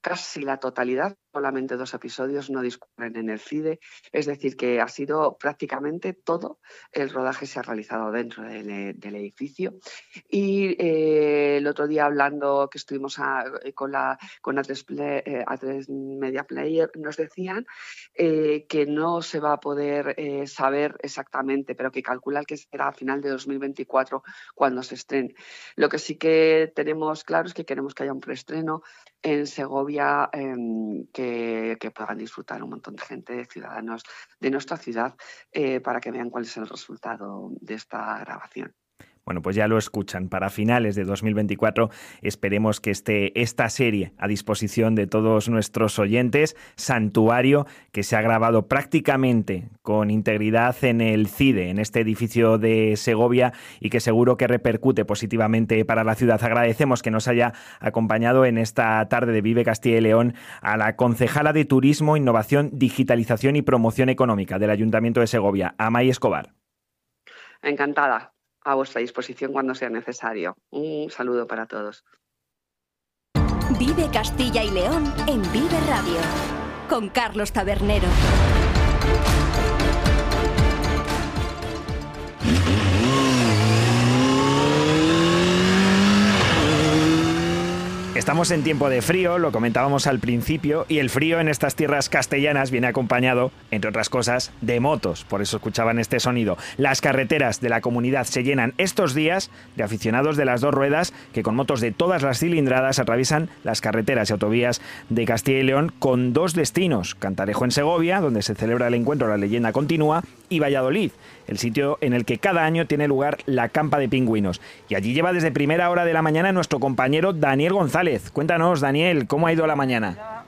casi la totalidad, solamente dos episodios no discurren en el CIDE, es decir, que ha sido prácticamente todo el rodaje se ha realizado dentro del, edificio. Y eh, el otro día hablando que estuvimos con la con A3, Media Player, nos decían que no se va a poder saber exactamente, pero que calculan que será a final de 2024 cuando se estrene. Lo que sí que tenemos claro es que queremos que haya un preestreno en Segovia em, que, puedan disfrutar un montón de gente, de ciudadanos de nuestra ciudad, eh, para que vean cuál es el resultado de esta grabación. Bueno, pues ya lo escuchan. Para finales de 2024 esperemos que esté esta serie a disposición de todos nuestros oyentes. Santuario, que se ha grabado prácticamente con integridad en el CIDE, en este edificio de Segovia, y que seguro que repercute positivamente para la ciudad. Agradecemos que nos haya acompañado en esta tarde de Vive Castilla y León a la concejala de Turismo, Innovación, Digitalización y Promoción Económica del Ayuntamiento de Segovia, Amay Escobar. Encantada a vuestra disposición cuando sea necesario. Un saludo para todos. Vive Castilla y León en Vive Radio con Carlos Tabernero. Estamos en tiempo de frío, lo comentábamos al principio, y el frío en estas tierras castellanas viene acompañado, entre otras cosas, de motos. Por eso escuchaban este sonido. Las carreteras de la comunidad se llenan estos días de aficionados de las dos ruedas que con motos de todas las cilindradas atraviesan las carreteras y autovías de Castilla y León con dos destinos. Cantarejo en Segovia, donde se celebra el encuentro La leyenda continúa, y Valladolid, el sitio en el que cada año tiene lugar la campa de pingüinos. Y allí lleva desde primera hora de la mañana nuestro compañero Daniel González. Cuéntanos, Daniel, ¿cómo ha ido la mañana?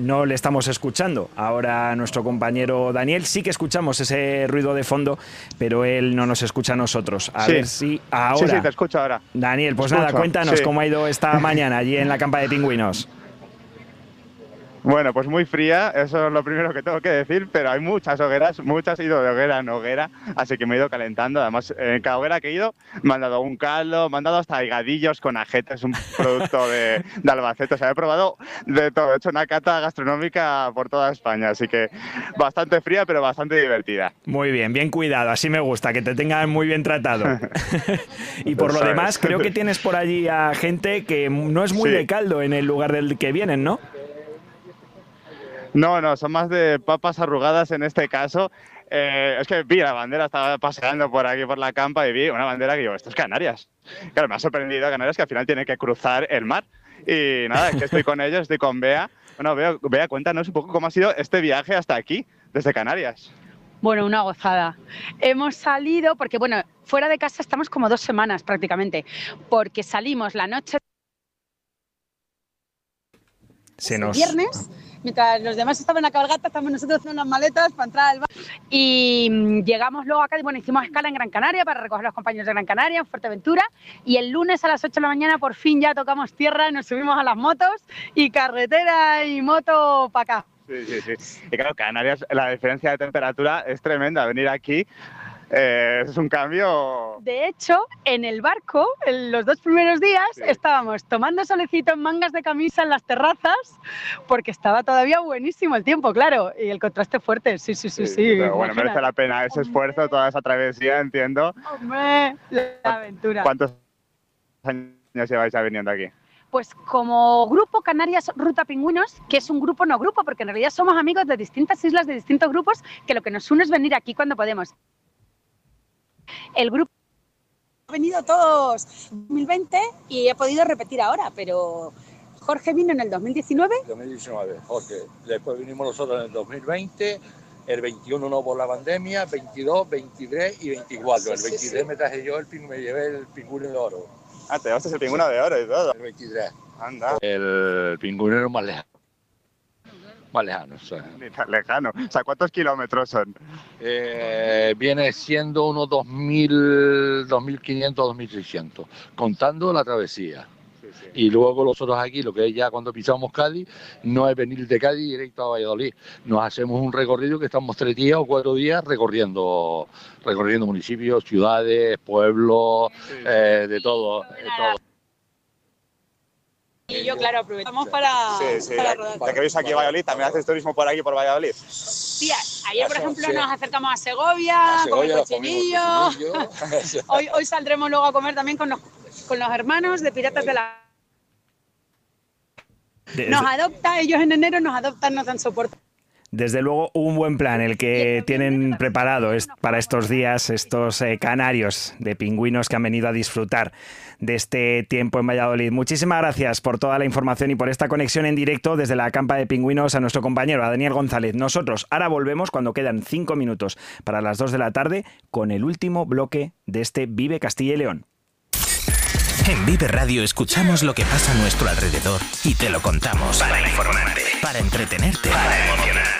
no le estamos escuchando. Ahora nuestro compañero Daniel sí que escuchamos ese ruido de fondo, pero él no nos escucha a nosotros. A ver si ahora. Sí, sí, te escucho ahora. Daniel, pues nada, cuéntanos cómo ha ido esta mañana allí en la campa de pingüinos. Bueno, pues muy fría, eso es lo primero que tengo que decir, pero hay muchas hogueras, muchas he ido de hoguera en hoguera, así que me he ido calentando. Además, en cada hoguera que he ido me han dado un caldo, me han dado hasta higadillos con ajetes, un producto de, Albacete. O sea, he probado de todo, he hecho una cata gastronómica por toda España, así que bastante fría, pero bastante divertida. Muy bien, bien cuidado, así me gusta, que te tengan muy bien tratado. [LAUGHS] [LAUGHS] y por lo demás, creo que tienes por allí a gente que no es muy de caldo en el lugar del que vienen, ¿no? No, no, son más de papas arrugadas en este caso. Eh, es que vi la bandera, estaba paseando por aquí por la campa y vi una bandera que digo, esto es Canarias. Claro, me ha sorprendido Canarias que al final tiene que cruzar el mar. Y nada, es que estoy con ellos, estoy con Bea. Bueno, Bea, Bea, cuéntanos un poco cómo ha sido este viaje hasta aquí, desde Canarias. Bueno, una gozada. Hemos salido, porque bueno, fuera de casa estamos como dos semanas prácticamente, porque salimos la noche se nos... viernes mientras los demás estaban a cabalgata, estamos nosotros haciendo unas maletas para entrar al bar. Y mm, llegamos luego acá, y bueno, hicimos escala en Gran Canaria para recoger a los compañeros de Gran Canaria, en Fuerteventura, y el lunes a las 8 de la mañana por fin ya tocamos tierra, nos subimos a las motos y carretera y moto para acá. Sí, sí, sí. Y claro, Canarias, la diferencia de temperatura es tremenda. Venir aquí eh, es un cambio. De hecho, en el barco, en los dos primeros días, estábamos tomando solecito en mangas de camisa en las terrazas, porque estaba todavía buenísimo el tiempo, claro, y el contraste fuerte. Sí, sí, sí, sí. pero bueno, merece la pena ese esfuerzo, toda esa travesía, entiendo. Hombre, la aventura. ¿Cuántos años lleváis ya viniendo aquí? pues como grupo Canarias Ruta Pingüinos, que es un grupo no grupo, porque en realidad somos amigos de distintas islas, de distintos grupos, que lo que nos une es venir aquí cuando podemos. El grupo ha venido todos en 2020 y he podido repetir ahora, pero Jorge vino en el 2019. 2019, Jorge. Después vinimos nosotros en el 2020. El 21 no por la pandemia, 22, 23 y 24. el 23 me traje yo el me llevé el pingüino de oro. Ah, te llevaste el pingüino de oro y todo. El 23. Anda. El pingüino más lejano más lejanos. Ni tan lejano. O sea, ¿cuántos kilómetros son? Eh, viene siendo unos 2.000, 2.500, 2.600, contando la travesía. Y luego nosotros aquí, lo que es ya cuando pisamos Cádiz, no es venir de Cádiz directo a Valladolid. Nos hacemos un recorrido que estamos tres días o cuatro días recorriendo, recorriendo municipios, ciudades, pueblos, eh, de todo. De todo. Y yo, claro, aprovechamos para, Sí, sí. para rodar. ya que veis aquí Valladolid, también haces turismo por aquí, por Valladolid. Sí, ayer, por ejemplo, sí. nos acercamos a Segovia, A Segovia con el cochinillo. cochinillo. [LAUGHS] hoy, hoy saldremos luego a comer también con los, con los hermanos de Piratas de la... Nos adopta, ellos en enero nos adoptan, nos dan soporte. Desde luego, un buen plan el que tienen preparado es para estos días estos eh, canarios de pingüinos que han venido a disfrutar de este tiempo en Valladolid. Muchísimas gracias por toda la información y por esta conexión en directo desde la campa de pingüinos a nuestro compañero, a Daniel González. Nosotros ahora volvemos cuando quedan cinco minutos para las dos de la tarde con el último bloque de este Vive Castilla y León. En Vive Radio escuchamos lo que pasa a nuestro alrededor y te lo contamos. Para informarte, para entretenerte, para emocionarte.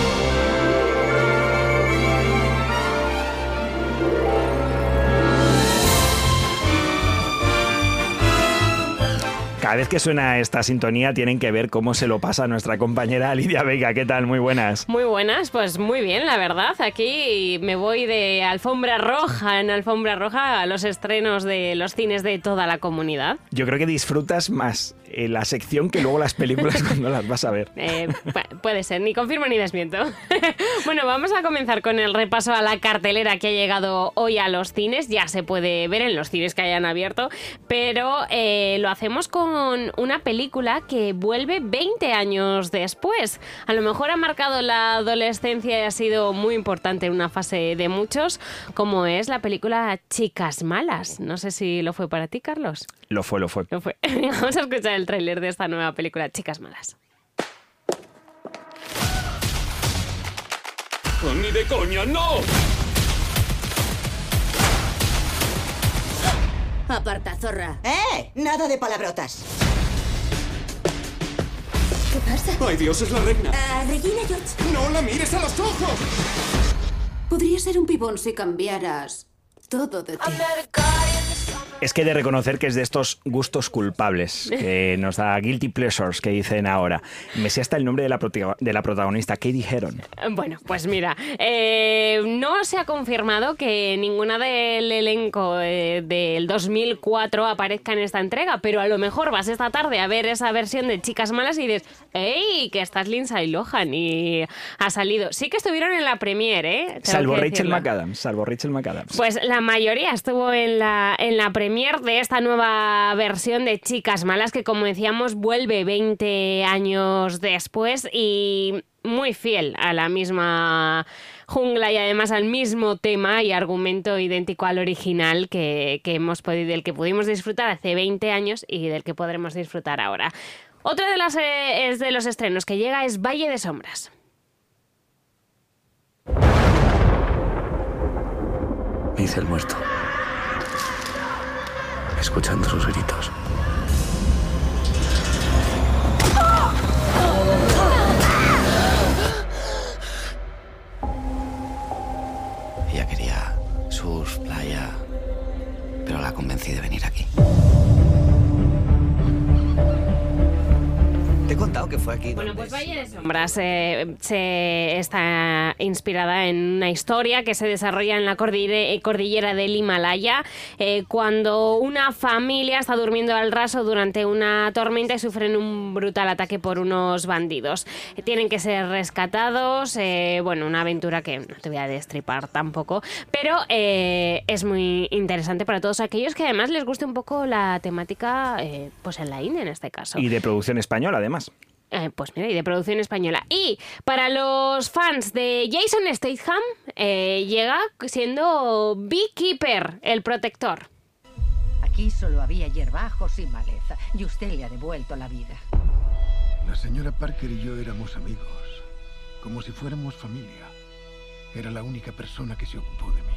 Cada vez que suena esta sintonía tienen que ver cómo se lo pasa a nuestra compañera Lidia Vega. ¿Qué tal? Muy buenas. Muy buenas, pues muy bien, la verdad. Aquí me voy de alfombra roja en alfombra roja a los estrenos de los cines de toda la comunidad. Yo creo que disfrutas más eh, la sección que luego las películas [LAUGHS] cuando las vas a ver. Eh, pu- puede ser, ni confirmo ni desmiento. [LAUGHS] bueno, vamos a comenzar con el repaso a la cartelera que ha llegado hoy a los cines. Ya se puede ver en los cines que hayan abierto, pero eh, lo hacemos con una película que vuelve 20 años después. A lo mejor ha marcado la adolescencia y ha sido muy importante en una fase de muchos, como es la película Chicas Malas. No sé si lo fue para ti, Carlos. Lo fue, lo fue. Lo fue. [LAUGHS] Vamos a escuchar el tráiler de esta nueva película Chicas Malas. ¡Ni de coña, no! Aparta, zorra. ¡Eh! Nada de palabrotas. ¿Qué pasa? ¡Ay, Dios, es la reina! Ah, Regina George. ¡No la mires a los ojos! Podría ser un pibón si cambiaras todo de ti. Es que he de reconocer que es de estos gustos culpables que [LAUGHS] nos da guilty pleasures que dicen ahora. Me sé hasta el nombre de la, de la protagonista, Katie Heron. Bueno, pues mira, eh, no se ha confirmado que ninguna del elenco eh, del 2004 aparezca en esta entrega, pero a lo mejor vas esta tarde a ver esa versión de Chicas Malas y dices, ¡Ey! Que estás Lindsay Lohan y ha salido. Sí que estuvieron en la premiere, ¿eh? Tengo Salvo Rachel. McAdams, salvo Rachel McAdams. Pues la mayoría estuvo en la, en la premier de esta nueva versión de Chicas Malas, que como decíamos vuelve 20 años después y muy fiel a la misma jungla y además al mismo tema y argumento idéntico al original que, que hemos podido, del que pudimos disfrutar hace 20 años y del que podremos disfrutar ahora. Otro de, las, eh, de los estrenos que llega es Valle de Sombras. Me hice el muerto. Escuchando sus gritos. Ella quería surf, playa, pero la convencí de venir aquí. Te he contado que fue aquí. Bueno, pues Valle de Sombras eh, se está inspirada en una historia que se desarrolla en la cordillera, cordillera del Himalaya eh, cuando una familia está durmiendo al raso durante una tormenta y sufren un brutal ataque por unos bandidos. Eh, tienen que ser rescatados, eh, bueno, una aventura que no te voy a destripar tampoco, pero eh, es muy interesante para todos aquellos que además les guste un poco la temática, eh, pues en la India en este caso. Y de producción española, además. Eh, pues mira, y de producción española. Y para los fans de Jason Statham, eh, llega siendo Beekeeper, el protector. Aquí solo había hierbajos y maleza, y usted le ha devuelto la vida. La señora Parker y yo éramos amigos, como si fuéramos familia. Era la única persona que se ocupó de mí.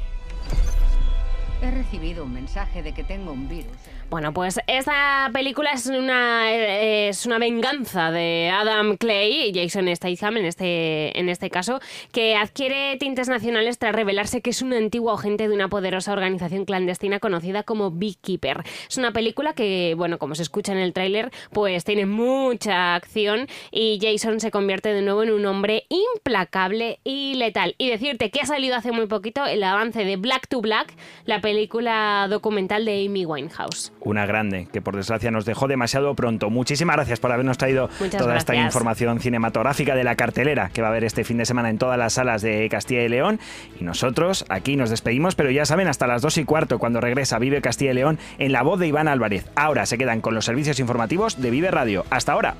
He recibido un mensaje de que tengo un virus. Bueno, pues esta película es una, es una venganza de Adam Clay, Jason Statham en este, en este caso, que adquiere tintes nacionales tras revelarse que es un antiguo agente de una poderosa organización clandestina conocida como Beekeeper. Es una película que, bueno, como se escucha en el tráiler, pues tiene mucha acción y Jason se convierte de nuevo en un hombre implacable y letal. Y decirte que ha salido hace muy poquito el avance de Black to Black, la película documental de Amy Winehouse una grande, que por desgracia nos dejó demasiado pronto. Muchísimas gracias por habernos traído toda esta información cinematográfica de la cartelera que va a haber este fin de semana en todas las salas de Castilla y León. Y nosotros aquí nos despedimos, pero ya saben, hasta las dos y cuarto, cuando regresa Vive Castilla y León en la voz de Iván Álvarez. Ahora se quedan con los servicios informativos de Vive Radio. Hasta ahora.